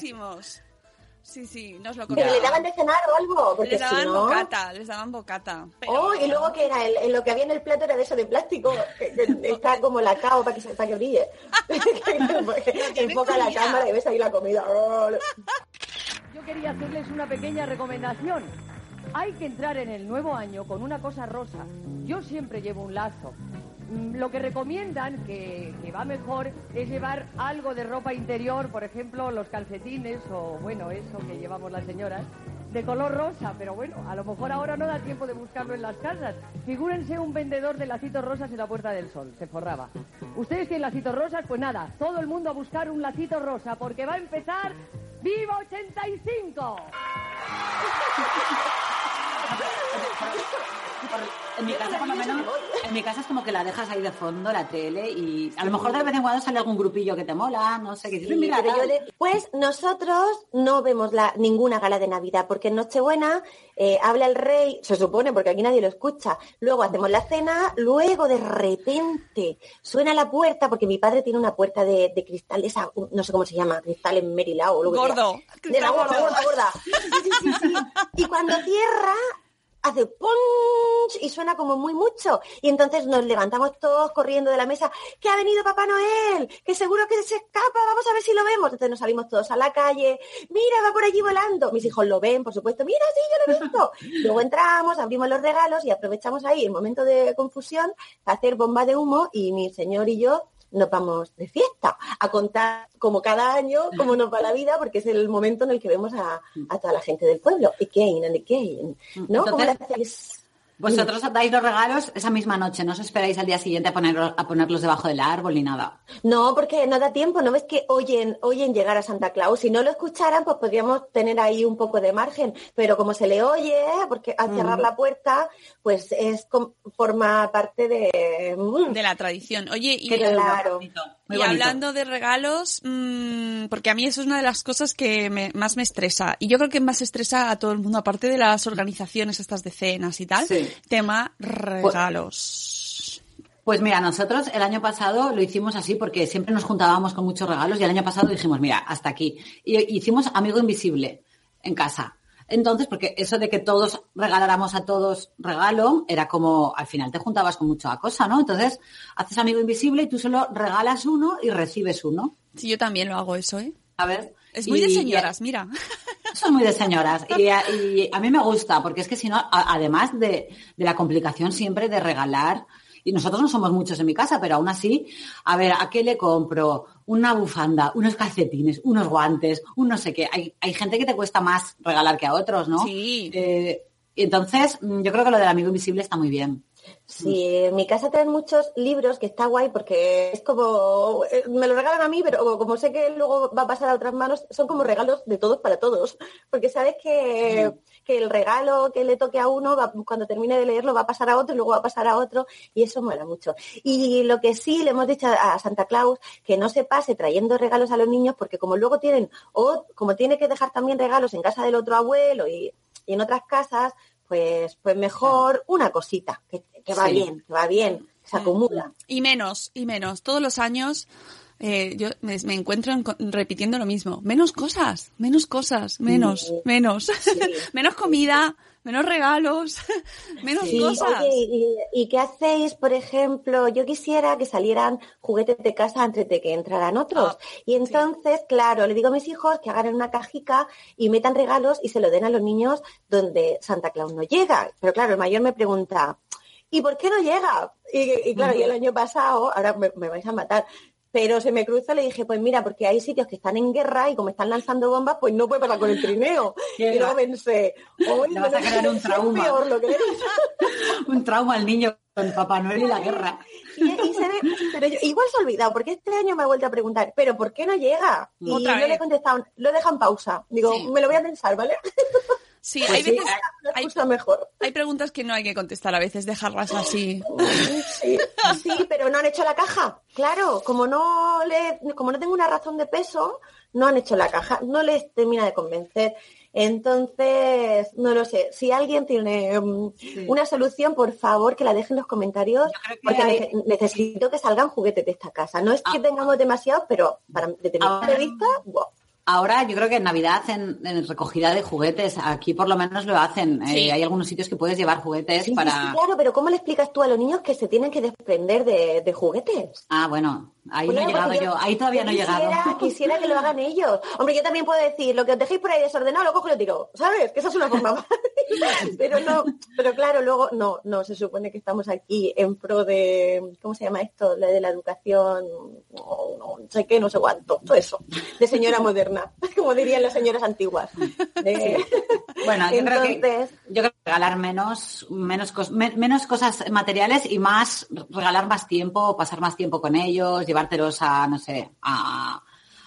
Sí, sí, nos lo Pero le daban de cenar o algo, porque Les si daban no... bocata, les daban bocata. Pero- Oh, y luego que era, el, el- lo que había en el plato era de eso de plástico, que, que está como la cao para que, se- para que brille. enfoca la cámara y ves ahí la comida. Yo quería hacerles una pequeña recomendación. Hay que entrar en el nuevo año con una cosa rosa. Yo siempre llevo un lazo. Mm, Lo que recomiendan, que, que va mejor, es llevar algo de ropa interior, por ejemplo, los calcetines o, bueno, eso que llevamos las señoras, de color rosa. Pero bueno, a lo mejor ahora no da tiempo de buscarlo en las casas. Figúrense un vendedor de lacitos rosas en la Puerta del Sol, se forraba. ¿Ustedes tienen lacitos rosas? Pues nada, todo el mundo a buscar un lacito rosa, porque va a empezar ¡Viva 85! En mi casa, por lo menos, en mi casa es como que la dejas ahí de fondo, la tele, y a lo mejor de vez en cuando sale algún grupillo que te mola, no sé, que dices, Sí, mira, pero yo tal". de- Pues nosotros no vemos la, ninguna gala de Navidad, porque en Nochebuena eh, habla el rey, se supone, porque aquí nadie lo escucha. Luego hacemos la cena, luego de repente suena la puerta, porque mi padre tiene una puerta de, de cristal, esa, no sé cómo se llama, cristal en Merilao o lo que sea. Gordo. De la gorda, gorda, gorda. Sí, sí, sí, sí. Y cuando cierra, hace punch y suena como muy mucho. Y entonces nos levantamos todos corriendo de la mesa, que ha venido Papá Noel, que seguro que se escapa, vamos a ver si lo vemos. Entonces nos salimos todos a la calle, mira, va por allí volando. Mis hijos lo ven, por supuesto, mira, sí, yo lo he visto. Luego entramos, abrimos los regalos y aprovechamos ahí el momento de confusión para hacer bomba de humo y mi señor y yo nos vamos de fiesta a contar como cada año cómo nos va la vida porque es el momento en el que vemos a, a toda la gente del pueblo. Y Kane, and Kane, ¿no? ¿Cómo le Entonces-? Vosotros dais los regalos esa misma noche, no os esperáis al día siguiente a, poner, a ponerlos debajo del árbol ni nada. No, porque no da tiempo, ¿no ves que oyen, oyen llegar a Santa Claus? Si no lo escucharan, pues podríamos tener ahí un poco de margen, pero como se le oye, porque al cerrar Mm. la puerta, pues es forma parte de... mm, De la tradición. Oye, y, claro. Muy y bonito. hablando de regalos, mm, porque a mí eso es una de las cosas que me- más me estresa. Y yo creo que más estresa a todo el mundo, aparte de las organizaciones estas de cenas y tal, Sí. tema regalos. Pues mira, nosotros el año pasado lo hicimos así porque siempre nos juntábamos con muchos regalos y el año pasado dijimos, mira, hasta aquí. Y hicimos amigo invisible en casa. Entonces, porque eso de que todos regaláramos a todos regalo, era como, al final te juntabas con mucha cosa, ¿no? Entonces, haces amigo invisible y tú solo regalas uno y recibes uno. Sí, yo también lo hago eso, ¿eh? ¿Sabes? Es muy de Y- señoras, mira. Es muy de señoras. Y a, y a mí me gusta, porque es que si no, a- además de, de la complicación siempre de regalar, y nosotros no somos muchos en mi casa, pero aún así, a ver, ¿a qué le compro? Una bufanda, unos calcetines, unos guantes, un no sé qué. Hay, hay gente que te cuesta más regalar que a otros, ¿no? Sí. Eh, y entonces, mm, yo creo que lo del amigo invisible está muy bien. Sí, en mi casa traen muchos libros que está guay porque es como, eh, me lo regalan a mí, pero como sé que luego va a pasar a otras manos, son como regalos de todos para todos. Porque sabes que, que el regalo que le toque a uno, va- cuando termine de leerlo, va a pasar a otro y luego va a pasar a otro y eso mola mucho. Y lo que sí le hemos dicho a Santa Claus, que no se pase trayendo regalos a los niños porque como luego tienen, o como tiene que dejar también regalos en casa del otro abuelo y, y en otras casas, pues, pues mejor una cosita, que, que va Sí. bien, que va bien, que se acumula. Y menos, y menos. Todos los años eh, yo me, me encuentro en repitiendo lo mismo. Menos cosas, menos cosas, menos, Sí. menos. menos comida, menos regalos, menos Sí, cosas. oye, y, y qué hacéis, por ejemplo? Yo quisiera que salieran juguetes de casa antes de que entraran otros. Ah, y entonces, claro, le digo a mis hijos que hagan una cajica y metan regalos y se lo den a los niños donde Santa Claus no llega. Pero claro, el mayor me pregunta, ¿y por qué no llega? Y, y claro, y el año pasado, ahora me, me vais a matar, pero se me cruza y le dije, pues mira, porque hay sitios que están en guerra y como están lanzando bombas, pues no puede pasar con el trineo. Y luego pensé, hoy vas a crear un trauma. peor lo que le. Un trauma al niño con Papá Noel y la guerra. Y, y se ve, pero yo- igual se ha olvidado, porque este año me ha vuelto a preguntar, ¿pero por qué no llega? Y yo le he contestado, lo deja en pausa. Digo, Sí. me lo voy a pensar, ¿vale? Sí, Pues hay sí, veces, La hay, excusa mejor. hay preguntas que no hay que contestar a veces, dejarlas así. Sí, sí, pero no han hecho la caja. Claro, como no le, como no tengo una razón de peso, no han hecho la caja, no les termina de convencer. Entonces, no lo sé. Si alguien tiene mm, una solución, por favor, que la dejen en los comentarios, porque hay- nece- necesito que salgan juguetes de esta casa. No es que Ah. tengamos demasiados, pero para desde mi Ah. punto de vista, wow. Ahora yo creo que en Navidad en, en recogida de juguetes, aquí por lo menos lo hacen. Eh, hay algunos sitios que puedes llevar juguetes sí, para... sí, claro, pero ¿cómo le explicas tú a los niños que se tienen que desprender de, de juguetes? Ah, bueno, ahí no he llegado yo, ahí todavía no he llegado. quisiera- Quisiera que lo hagan ellos. Hombre, yo también puedo decir, lo que os dejéis por ahí desordenado, lo cojo y lo tiro, ¿sabes? Que esa es una forma fácil. Pero no, pero claro, luego, no, no, se supone que estamos aquí en pro de, ¿cómo se llama esto? La de la educación, no, no sé qué, no sé cuánto, todo eso. De señora moderna, como dirían las señoras antiguas. De- Bueno, yo creo, que, Entonces, yo creo que regalar menos, menos, cos- me- menos cosas materiales y más regalar más tiempo, pasar más tiempo con ellos, llevártelos a, no sé, a,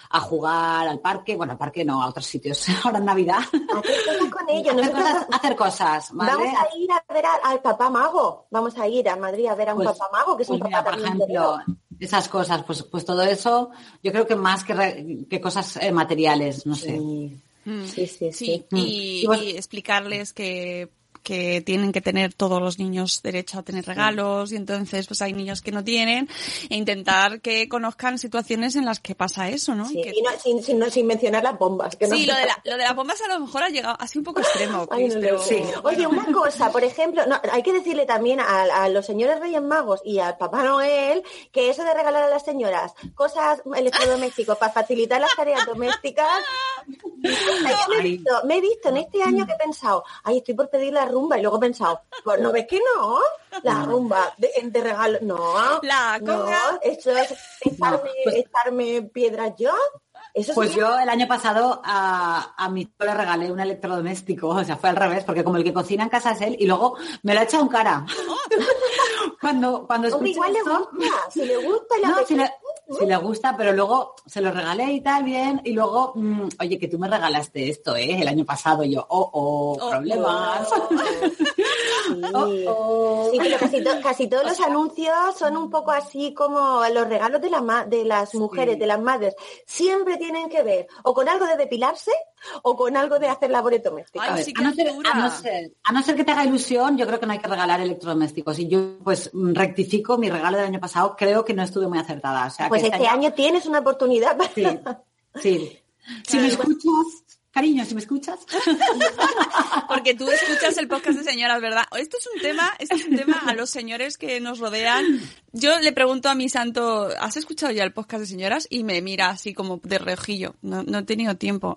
a jugar al parque, bueno, al parque no, a otros sitios, ahora en Navidad. hacer cosas con ellos. hacer, Nosotros- cosas, hacer cosas, ¿vale? Vamos a ir a ver al, al papá mago. Vamos a ir a Madrid a ver a un Pues- papá mago, que es Pues un mira, papá por ejemplo, esas cosas, pues, pues todo eso, yo creo que más que, re- que cosas eh, materiales, no sé. Sí, Mm. sí, sí. Sí, Mm. y, Y vos- y explicarles que, que tienen que tener todos los niños derecho a tener regalos y entonces pues hay niños que no tienen e intentar que conozcan situaciones en las que pasa eso, ¿no? Sí, que- y no- sin, sin, no- sin mencionar las bombas. Que no- sí, lo de, la, lo de las bombas a lo mejor ha llegado así un poco extremo, Ay, Cris, no pero sé. Oye, una cosa, por ejemplo, no, hay que decirle también a, a los señores Reyes Magos y al Papá Noel que eso de regalar a las señoras cosas electrodomésticos para facilitar las tareas domésticas. Yo me, he Ay. visto, me he visto en este año que he pensado, ay, estoy por pedir la rumba y luego he pensado, pues no ves que no, la rumba de, de regalo, no, La no, conga. eso es estarme, pues- estarme piedras yo. Eso Pues sería- yo el año pasado a, a mi hijo le regalé un electrodoméstico, o sea, fue al revés, porque como el que cocina en casa es él, y luego me lo ha echado en cara. cuando cuando escuché igual le esto- gusta, si le gusta, No, si le, apetece. Si le gusta, pero luego se lo regalé y tal, bien, y luego, mm, oye, que tú me regalaste esto, ¿eh? El año pasado, y yo, oh, oh, Oh, problemas. Sí. Oh. Sí, pero casi, to- casi todos los anuncios son un poco así como los regalos de, la ma- de las mujeres, de las madres. Siempre tienen que ver o con algo de depilarse o con algo de hacer labores domésticas. Ay, A ver, sí, a, no ser, a no ser- a no ser que te haga ilusión, yo creo que no hay que regalar electrodomésticos. Y yo, pues, rectifico mi regalo del año pasado, creo que no estuve muy acertada. O sea, pues que este año tienes una oportunidad para... Sí, sí. Si me escuchas, cariño, si me escuchas. Porque tú escuchas el podcast de señoras, ¿verdad? Esto es un tema, esto es un tema a los señores que nos rodean. Yo le pregunto a mi santo, ¿has escuchado ya el podcast de señoras? Y me mira así como de reojillo. No, no he tenido tiempo.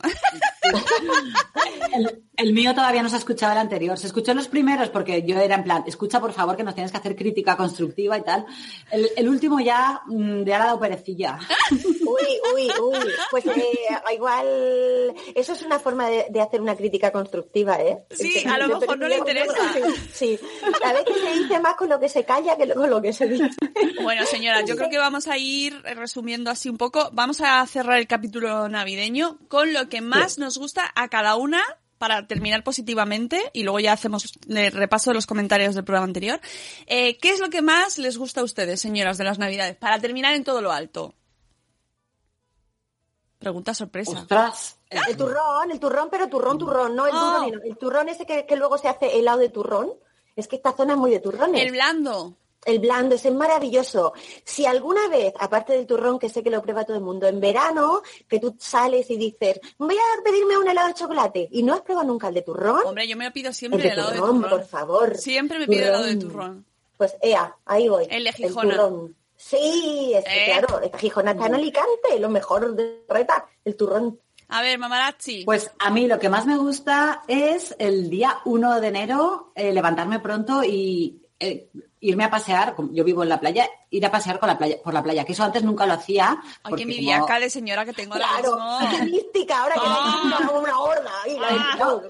El, el mío todavía no se ha escuchado el anterior. Se escuchó los primeros porque yo era en plan, escucha por favor que nos tienes que hacer crítica constructiva y tal. El, el último ya, mm, le ha dado perecilla. Uy, uy, uy. Pues eh, igual eso es una forma de, de hacer una crítica constructiva, ¿eh? Sí, a lo mejor no le interesa. Sí, sí. A veces se dice más con lo que se calla que con lo que se dice. Bueno, señoras, yo creo que vamos a ir resumiendo así un poco. Vamos a cerrar el capítulo navideño con lo que más nos gusta a cada una para terminar positivamente y luego ya hacemos el repaso de los comentarios del programa anterior. Eh, ¿Qué es lo que más les gusta a ustedes, señoras, de las navidades? Para terminar en todo lo alto. Pregunta sorpresa. Ostras. El turrón, el turrón, pero turrón, turrón, no el Oh. duro. El turrón ese que, que luego se hace helado de turrón. Es que esta zona es muy de turrones. El blando. El blando, ese es maravilloso. Si alguna vez, aparte del turrón, que sé que lo prueba todo el mundo, en verano, que tú sales y dices, voy a pedirme un helado de chocolate, y no has probado nunca el de turrón, Hombre, yo me lo pido el siempre de el helado de turrón, turrón. por favor. Siempre me pido helado de turrón. Pues, ea, ahí voy. El de Gijona. turrón. Sí, es que, Eh. claro, Gijona está en Alicante, lo mejor de reta, el turrón. A ver, mamarazzi. Pues a mí lo que más me gusta es el día 1 de enero eh, levantarme pronto y eh, irme a pasear. como Yo vivo en la playa, ir a pasear con la playa, por la playa, que eso antes nunca lo hacía. Ay, qué como- envidiaca de señora que tengo ahora Claro, mismo. qué mística, ahora que Ah. como una horda. la Ah.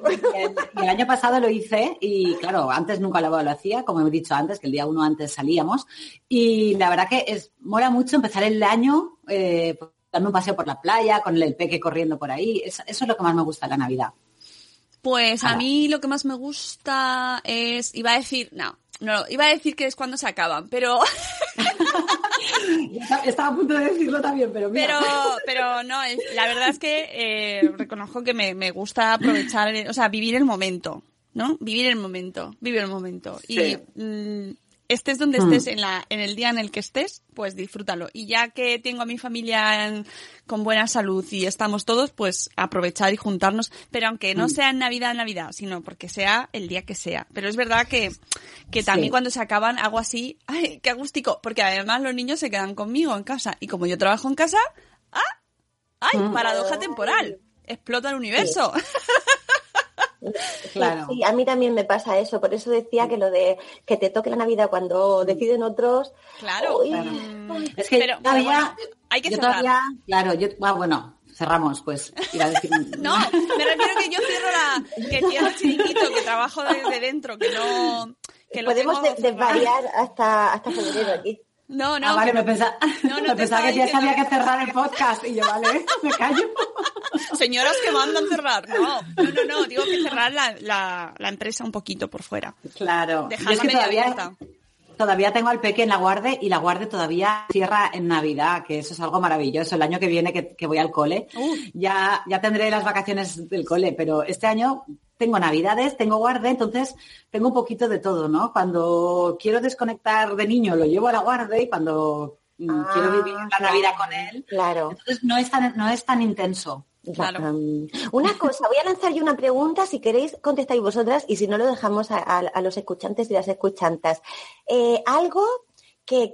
Y el, año pasado lo hice y claro, antes nunca lo, lo hacía, como he dicho antes, que el día uno antes salíamos. Y la verdad que es mola mucho empezar el año eh, pues, dando un paseo por la playa, con el peque corriendo por ahí. Es- eso es lo que más me gusta de la Navidad. Pues a mí lo que más me gusta es, iba a decir, no, no, iba a decir que es cuando se acaban, pero, Estaba a punto de decirlo también, pero mira. pero, pero no, la verdad es que eh, reconozco que me, me gusta aprovechar, el- o sea, vivir el momento, ¿no? Vivir el momento, vivir el momento. Y Sí. Estés donde Mm. estés, en, la, en el día en el que estés, pues disfrútalo. Y ya que tengo a mi familia en- con buena salud y estamos todos, pues aprovechar y juntarnos. Pero aunque no Mm. sea en Navidad, Navidad, sino porque sea el día que sea. Pero es verdad que, que también Sí. cuando se acaban hago así, ¡ay, qué agustico! Porque además los niños se quedan conmigo en casa. Y como yo trabajo en casa, ¡ah! ¡ay! Mm. Paradoja temporal. Explota el universo. Claro. Sí, a mí también me pasa eso, por eso decía que lo de que te toque la Navidad cuando deciden otros. Claro. Uy, Mm, Es que pero, todavía, bueno, hay que yo cerrar. todavía, claro, yo, ah, bueno, cerramos, pues, iba a decir. No, me refiero que yo cierro la, que cierro el chiringuito, que trabajo desde dentro, que no, que lo podemos desvariar hasta, hasta febrero aquí. No, no. ah, vale, me pensaba, No, no pensaba que ya sabía que cerrar el podcast y yo, vale, me callo. Señoras que mandan cerrar. No, no, no, no, digo que cerrar la, la, la empresa un poquito por fuera. Claro. Dejarla es que todavía, abierta. Todavía tengo al peque en la guarde y la guarde todavía cierra en Navidad, que eso es algo maravilloso. El año que viene que, que voy al cole, Uh. ya, ya tendré las vacaciones del cole, pero este año tengo Navidades, tengo guarde, entonces tengo un poquito de todo, ¿no? Cuando quiero desconectar de niño lo llevo a la guarde y cuando mm, Ah, quiero vivir la claro. Navidad con él, Claro. entonces no es tan, no es tan intenso. Una cosa, voy a lanzar yo una pregunta, si queréis contestáis vosotras y si no lo dejamos a, los escuchantes y las escuchantas. Eh, algo que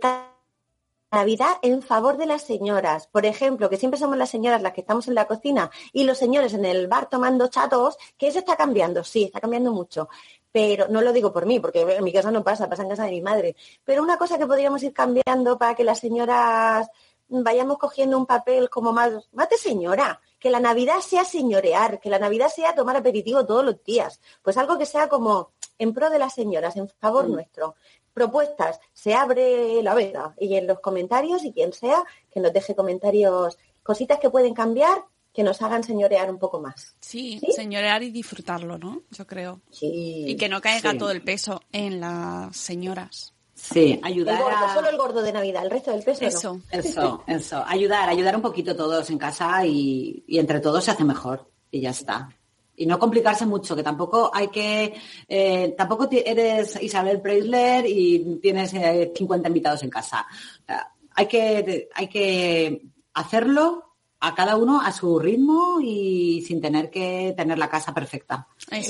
Navidad en favor de las señoras. Por ejemplo, que siempre somos las señoras las que estamos en la cocina y los señores en el bar tomando chatos, que eso está cambiando, sí, está cambiando mucho. Pero no lo digo por mí, porque en mi casa no pasa, pasa en casa de mi madre. Pero una cosa que podríamos ir cambiando para que las señoras vayamos cogiendo un papel como más, más de señora, que la Navidad sea señorear, que la Navidad sea tomar aperitivo todos los días, pues algo que sea como en pro de las señoras, en favor nuestro. Propuestas, se abre la veda y en los comentarios y quien sea que nos deje comentarios, cositas que pueden cambiar, que nos hagan señorear un poco más. Sí, señorear y disfrutarlo, ¿no? Yo creo. Sí. Y que no caiga Sí. todo el peso en las señoras. Sí, El ayudar gordo, a... solo el gordo de Navidad, el resto del peso no. Eso. Eso, eso. Ayudar, ayudar un poquito todos en casa y, y entre todos se hace mejor. Y ya está. Y no complicarse mucho, que tampoco hay que... eh, tampoco eres Isabel Preisler y tienes eh, 50 invitados en casa. O sea, hay, que, hay que hacerlo a cada uno a su ritmo y sin tener que tener la casa perfecta.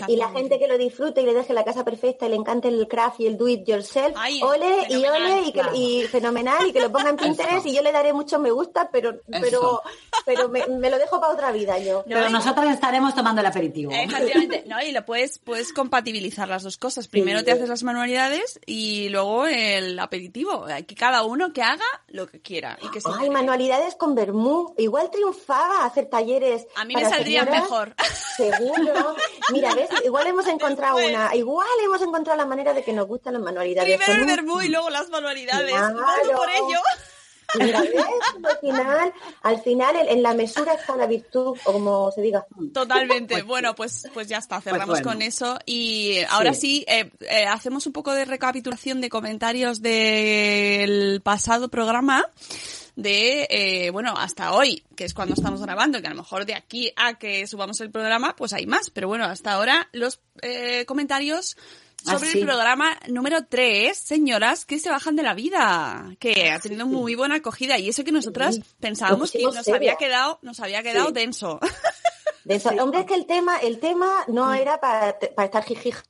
Y la gente que lo disfrute y le deje la casa perfecta y le encante el craft y el do it yourself, Ay, ole y fenomenal, ole y, que- claro. y fenomenal y que lo ponga en Pinterest y yo le daré mucho me gusta, pero pero pero me, me lo dejo para otra vida yo. Pero nosotras estaremos tomando el aperitivo. Efectivamente, no, y lo puedes, puedes compatibilizar las dos cosas. Primero te haces las manualidades y luego el aperitivo. Que cada uno que haga lo que quiera. Y que se Ay, manualidades con vermú. Igual triunfaba hacer talleres. A mí me para saldría señoras. mejor. Seguro. Mira, ¿ves? Igual hemos encontrado una. Igual hemos encontrado la manera de que nos gustan las manualidades. Primero el vermú y luego las manualidades. Claro. Vamos por ello. Mira. Al final, al final en, la mesura está la virtud, o como se diga. Totalmente. Bueno, pues, pues ya está, cerramos bueno. con eso. Y ahora sí, eh, eh, hacemos un poco de recapitulación de comentarios del pasado programa de, eh, bueno, hasta hoy, que es cuando estamos grabando, que a lo mejor de aquí a que subamos el programa, pues hay más. Pero bueno, hasta ahora los eh, comentarios sobre Ah, sí. el programa número 3, señoras que se bajan de la vida, que ha tenido muy buena acogida y eso que nosotras pensábamos que nos había quedado, nos había quedado Sí. denso. De eso. Hombre, es que el tema, el tema no era para, para estar jijija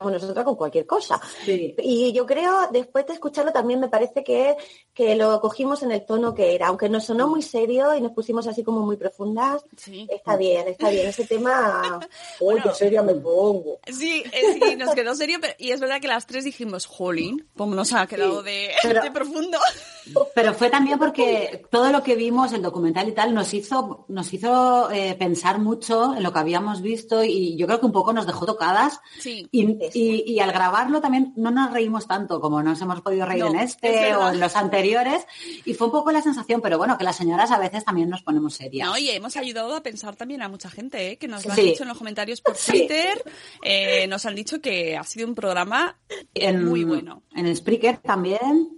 nosotros con cualquier cosa. Sí. Y yo creo, después de escucharlo, también me parece que, que lo cogimos en el tono que era. Aunque nos sonó muy serio y nos pusimos así como muy profundas, Sí. está bien, está bien. Ese tema, uy, qué seria me pongo. Sí, eh, sí, nos quedó serio, pero, y es verdad que las tres dijimos, jolín, como nos ha quedado de, pero- de profundo. Pero fue también porque todo lo que vimos, el documental y tal, nos hizo, nos hizo eh, pensar mucho en lo que habíamos visto y yo creo que un poco nos dejó tocadas. Sí. Y, y- y al grabarlo también no nos reímos tanto como nos hemos podido reír No, en es este o en los anteriores. Y fue un poco la sensación, pero bueno, que las señoras a veces también nos ponemos serias. No, oye, hemos ayudado a pensar también a mucha gente, ¿eh? que nos lo han dicho en los comentarios por Sí. Twitter. Eh, nos han dicho que ha sido un programa en, muy bueno. En Spreaker también.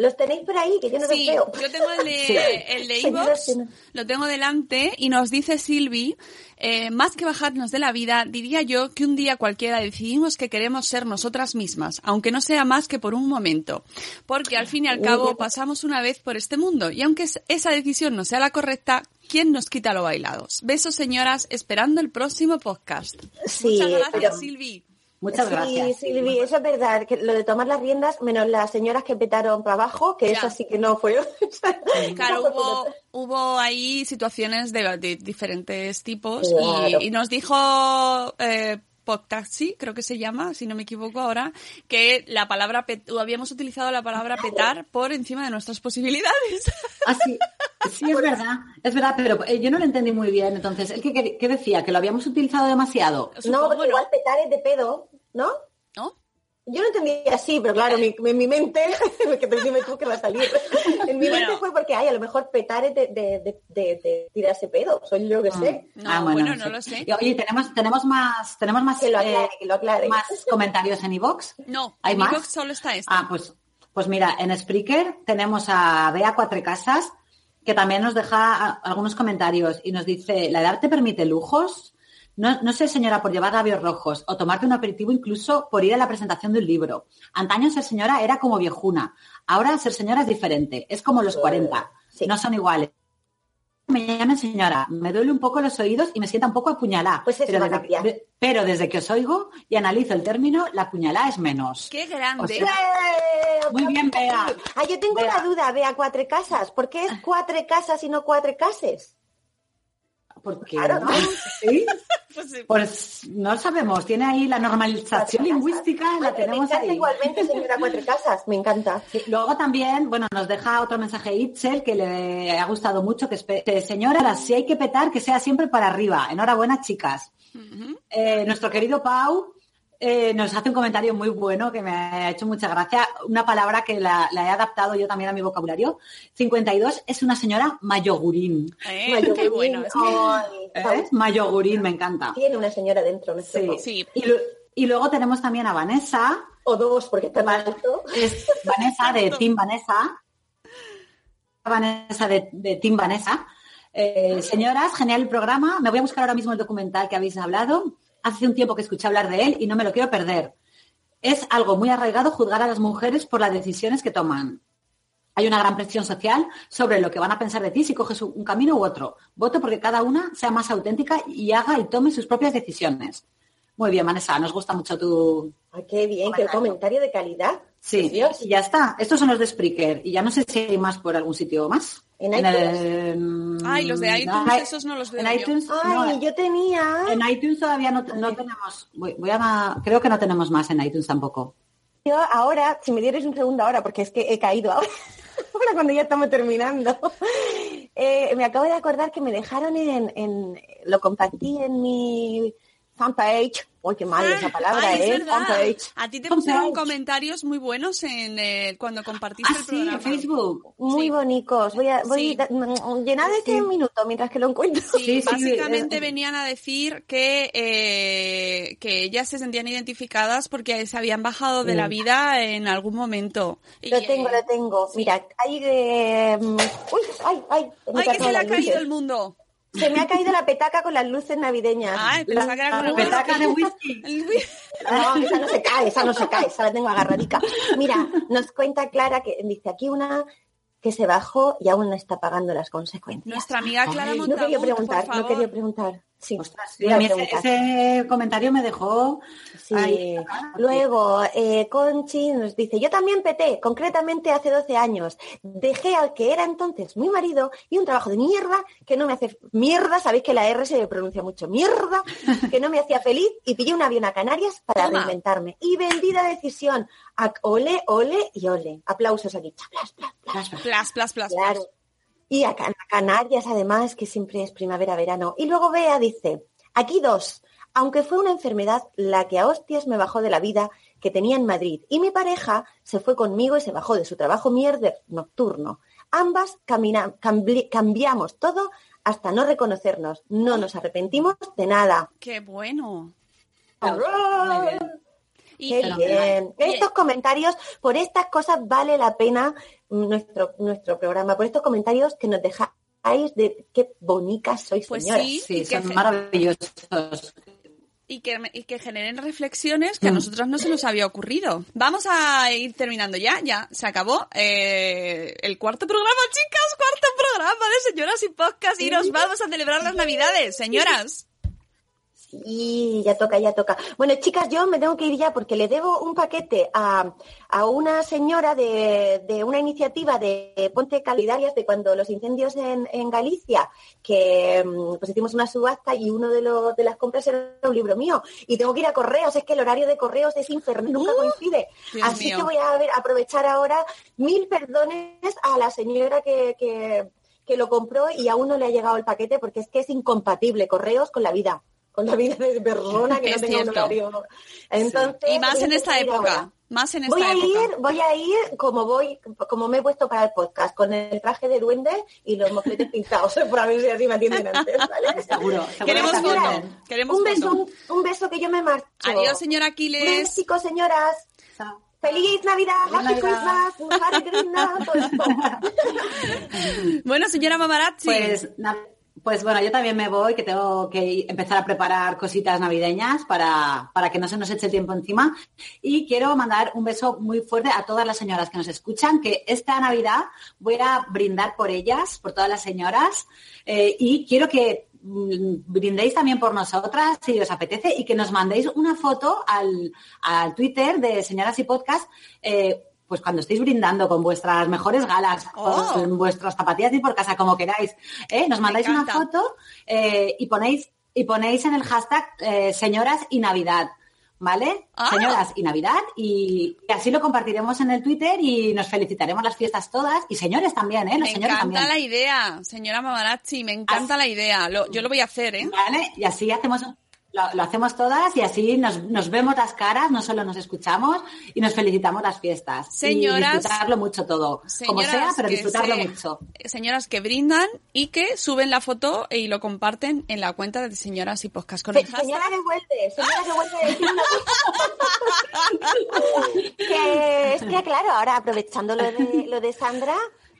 Los tenéis por ahí, que yo no Sí, los veo. yo tengo el de, Sí. el de iVoox, lo tengo delante y nos dice Silvi, eh, más que bajarnos de la vida, diría yo que un día cualquiera decidimos que queremos ser nosotras mismas, aunque no sea más que por un momento, porque al fin y al cabo pasamos una vez por este mundo y aunque es- esa decisión no sea la correcta, ¿quién nos quita lo bailados? Besos señoras, esperando el próximo podcast. Sí, Muchas gracias pero- Silvi. Muchas sí, gracias. Silvi, eso es verdad, que lo de tomar las riendas, menos las señoras que petaron para abajo, que Ya. eso sí que no fue. Claro, hubo, hubo ahí situaciones de, de diferentes tipos Claro. y, y nos dijo eh, Podtaxi, creo que se llama, si no me equivoco ahora, que la palabra pet- habíamos utilizado la palabra petar por encima de nuestras posibilidades. Ah, sí, sí, es verdad, es verdad, pero eh, yo no lo entendí muy bien. Entonces, ¿el qué, qué decía? ¿Que lo habíamos utilizado demasiado? No, Supongo, porque igual petar es de pedo, ¿no? ¿No? Yo lo entendí así, pero claro, mi- en mi mente, que te dime tú que va a salir. En mi Bueno. mente fue porque, ay, a lo mejor petar es de, de, de, de- de tirarse pedo, soy yo que sé. No, Ah, bueno, no lo sé. Y, Oye, tenemos, tenemos más, tenemos más, Que lo eh, aclare, que lo aclare. más comentarios en iVoox. No, ¿Hay en más? iVoox solo está este. Ah, pues, pues mira, en Spreaker tenemos a Bea Cuatro Casas, que también nos deja algunos comentarios y nos dice, ¿la edad te permite lujos? No, no sé, señora, por llevar labios rojos o tomarte un aperitivo incluso por ir a la presentación de un libro. Antaño ser señora era como viejuna. Ahora ser señora es diferente. Es como los 40. Sí. No son iguales. Me llamen señora, me duele un poco los oídos y me sienta un poco apuñalada. Pues eso pero, va a desde, de- pero desde que os oigo y analizo el término, la puñalada es menos. ¡Qué grande! O sea. Muy bien, Bea. Ah, yo tengo Bea. una duda, vea, cuatro casas. ¿Por qué es cuatro casas y no cuatro cases? ¿Por qué Claro, no? ¿no? ¿Sí? Pues sí. Pues no sabemos, tiene ahí la normalización lingüística, la me tenemos encanta ahí. igualmente, señora Cuatro Casas, me encanta. Sí, Luego también, bueno, nos deja otro mensaje Itzel que le ha gustado mucho, que es, señora, si hay que petar, que sea siempre para arriba. Enhorabuena, chicas. Eh, nuestro querido Pau eh, nos hace un comentario muy bueno que me ha hecho mucha gracia. Una palabra que la, la he adaptado yo también a mi vocabulario. 52 es una señora mayogurín. Eh, Mayogurín, qué bueno. es que- ay, ¿Eh? Mayogurín, me encanta. Tiene una señora dentro, nuestro Sí. Sí. Y, lu- y luego tenemos también a Vanessa, O dos, porque está alto. es Vanessa de Team Vanessa. Vanessa de, de Team Vanessa. Eh, señoras, genial el programa. Me voy a buscar ahora mismo el documental que habéis hablado. Hace un tiempo que escuché hablar de él y no me lo quiero perder. Es algo muy arraigado juzgar a las mujeres por las decisiones que toman. Hay una gran presión social sobre lo que van a pensar de ti si coges un camino u otro. Voto porque cada una sea más auténtica y haga y tome sus propias decisiones. Muy bien, Vanessa, nos gusta mucho tu, Ay, qué bien, qué comentario de calidad. Sí, Dios. y ya está. Estos son los de Spreaker. Y ya no sé si hay más por algún sitio más. ¿En el- Ay, los de iTunes, no, esos no los veo En yo. iTunes, Ay, no, yo tenía. en iTunes todavía no, no tenemos. Voy, voy a, creo que no tenemos más en iTunes tampoco. Yo ahora, si me dierais un segundo ahora, porque es que he caído ahora, ahora cuando ya estamos terminando, eh, me acabo de acordar que me dejaron en, en- lo compartí en mi fanpage. Uy, qué mal esa palabra, Ay, es ¿eh? Fanpage. A ti te pusieron comentarios muy buenos en eh, cuando compartiste Ah, el sí, programa. en Facebook. Muy Sí. bonitos. Voy a, voy Sí. da- mm, llenar este minuto mientras que lo encuentro. Sí, Sí, sí, básicamente eh, venían a decir que, eh, que ellas se sentían identificadas porque se habían bajado de la vida en algún momento. Y, Lo tengo, eh, lo tengo. Mira, hay de... mm, Uy, ay, ay. ¡Ay, que se le ha caído el mundo! Se me ha caído la petaca con las luces navideñas. Que era con La el petaca de whisky. No, esa no se cae, esa no se cae, esa la tengo agarradica. Mira, nos cuenta Clara que dice aquí una que se bajó y aún no está pagando las consecuencias. Nuestra amiga Clara Ay, No Montagut, quería preguntar, por no favor. quería preguntar. Sí, Ostras, sí, a a mí ese, preguntar. ese comentario me dejó. Sí. ahí. Luego, eh, Conchi nos dice, yo también peté, concretamente hace 12 años. Dejé al que era entonces mi marido y un trabajo de mierda que no me hace mierda, sabéis que la R se pronuncia mucho, mierda, que no me hacía feliz y pillé un avión a Canarias para Toma. reinventarme. Y vendida decisión. A- Ole, ole y ole. Aplausos aquí. Plas, plas, plas. Plas, plas, plas, Claro. plas. Y a Can- a Canarias, además, que siempre es primavera-verano. Y luego Bea dice, aquí dos, aunque fue una enfermedad la que a hostias me bajó de la vida que tenía en Madrid. Y mi pareja se fue conmigo y se bajó de su trabajo mierder nocturno. Ambas cambiamos todo hasta no reconocernos. No nos arrepentimos de nada. ¡Qué bueno! Y, Qué bien. Estos comentarios, por estas cosas vale la pena nuestro, nuestro programa, por estos comentarios que nos dejáis de qué bonicas sois, Pues señoras. sí. Sí, son maravillosos. Y que, y que generen reflexiones que a Mm. nosotros no se nos había ocurrido. Vamos a ir terminando ya, ya se acabó eh, el cuarto programa, chicas, cuarto programa de Señoras y Podcast y nos vamos a celebrar las Navidades, señoras. Sí, ya toca, ya toca. Bueno, chicas, yo me tengo que ir ya porque le debo un paquete a, a una señora de, de una iniciativa de Ponte Calidarias de cuando los incendios en, en Galicia, que mm, pues hicimos una subasta y uno de, los de las compras era un libro mío. Y tengo que ir a correos, es que el horario de correos es infernal, nunca coincide. Dios Así mío. que voy a ver- aprovechar ahora mil perdones a la señora que, que, que lo compró y aún no le ha llegado el paquete porque es que es incompatible correos con la vida con la vida de persona que Es no tenga un cierto. horario. Entonces, Y más en tengo esta época, ahora. más en Voy esta a época. ir, voy a ir como voy, como me he puesto para el podcast, con el traje de duende y los mofletes pintados, por a ver si así me atienden antes, ¿vale? Seguro. seguro Queremos que foto, queremos un beso, foto. un, un beso que yo me marcho. Adiós, señora Aquiles. besico, señoras. Chao. Feliz Navidad, Feliz Happy Navidad. Christmas, todo esto. Bueno, señora Mamarazzi. Pues, pues bueno, yo también me voy, que tengo que empezar a preparar cositas navideñas para, para que no se nos eche el tiempo encima. Y quiero mandar un beso muy fuerte a todas las señoras que nos escuchan, que esta Navidad voy a brindar por ellas, por todas las señoras, eh, y quiero que mm, brindéis también por nosotras si os apetece y que nos mandéis una foto al, al Twitter de Señoras y Podcast. eh, pues cuando estéis brindando con vuestras mejores galas, Oh. con vuestras zapatillas y por casa, como queráis, ¿eh? nos mandáis una foto eh, y ponéis y ponéis en el hashtag eh, señoras y Navidad. ¿Vale? Ah. Señoras y Navidad, y, y así lo compartiremos en el Twitter y nos felicitaremos las fiestas todas. Y señores también, ¿eh? Los Me señores encanta también. la idea, señora Mamarazzi, me encanta la idea. Lo- yo lo voy a hacer, ¿eh? ¿Vale? Y así hacemos, lo, lo hacemos todas y así nos, nos vemos las caras, no solo nos escuchamos y nos felicitamos las fiestas. Señoras- Y disfrutarlo mucho todo. como sea, pero disfrutarlo se- mucho. Señoras que brindan y que suben la foto y lo comparten en la cuenta de señoras y podcast con Se- el señora que vuelve, señora que vuelve que es que claro, ahora aprovechando lo de, lo de Sandra,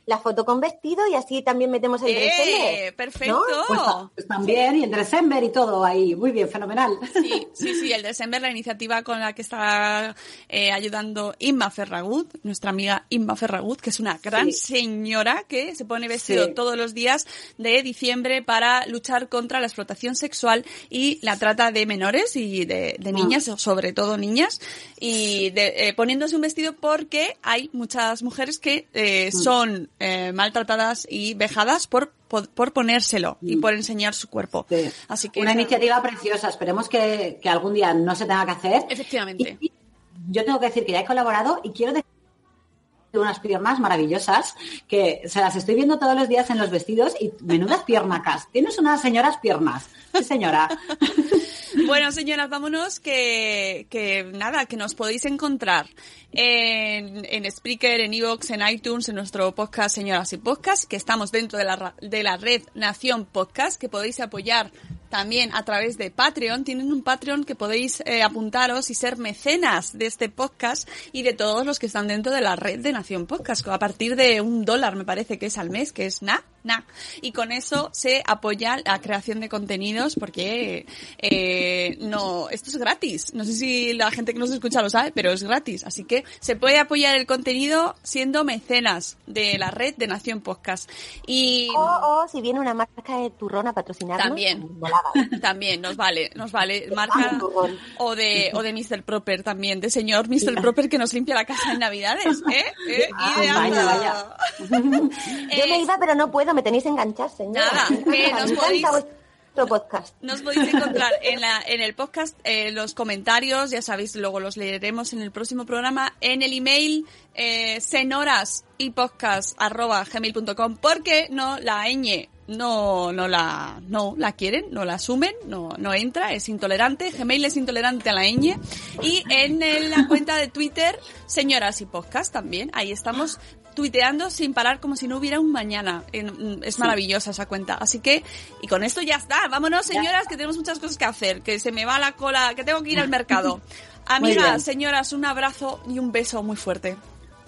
la foto con vestido y así también metemos el ¡Eh! ¡Perfecto! Pues, ta- pues también, y el December y todo ahí. Muy bien, fenomenal. Sí, sí, sí, el December, la iniciativa con la que está eh, ayudando Inma Ferragut, nuestra amiga Inma Ferragut, que es una gran Sí. señora que se pone vestido Sí. todos los días de diciembre para luchar contra la explotación sexual y la trata de menores y de, de niñas, sobre todo niñas, y de- eh, poniéndose un vestido porque hay muchas mujeres que eh, son eh, maltratadas y vejadas por, por, por ponérselo y por enseñar su cuerpo. Sí. Así que Una esa- iniciativa preciosa. Esperemos que, que algún día no se tenga que hacer. Efectivamente. Y yo tengo que decir que ya he colaborado y quiero decir unas piernas maravillosas que se las estoy viendo todos los días en los vestidos y menudas piernacas. Tienes unas señoras piernas. Sí, señora. Bueno, señoras, vámonos que, que nada, que nos podéis encontrar en, en Spreaker, en Evox, en iTunes, en nuestro podcast Señoras y Podcast, que estamos dentro de la, de la red Nación Podcast, que podéis apoyar también a través de Patreon. Tienen un Patreon que podéis eh, apuntaros y ser mecenas de este podcast y de todos los que están dentro de la red de Nación Podcast, a partir de un dólar me parece que es al mes, que es na, na. Y con eso se apoya la creación de contenidos porque eh, no, esto es gratis. No sé si la gente que nos escucha lo sabe, pero es gratis. Así que se puede apoyar el contenido siendo mecenas de la red de Nación Podcast. Y O, o si viene una marca de turrón a patrocinarnos. También. hagan. también nos vale, nos vale marca Ah, turrón. o de o de Mr. Proper también, de señor Mr. Proper que nos limpia la casa en Navidades, ¿eh? ¿Eh? Ah, Ideando. vaya, vaya. Yo me Eh, iba, pero no puedo, me tenéis enganchar, señora. Nada, que nos podéis- vuestro podcast. Nos podéis encontrar en, la, en el podcast, eh, los comentarios, ya sabéis, luego los leeremos en el próximo programa, en el email eh, senoras y podcast arroba gmail.com porque no la ñ no, no la, no la quieren, no la asumen, no, no entra, es intolerante, Gmail es intolerante a la ñ y en el- la cuenta de Twitter, señoras y podcast también, ahí estamos tuiteando sin parar como si no hubiera un mañana. En- Es maravillosa esa cuenta. Así que, y con esto ya está. Vámonos, señoras, que tenemos muchas cosas que hacer, que se me va la cola, que tengo que ir al mercado. Amigas, señoras, un abrazo y un beso muy fuerte.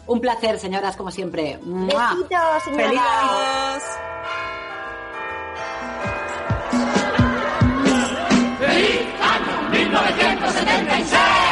Un placer, señoras, como siempre. Besitos, señora. ¡Feliz año 1970!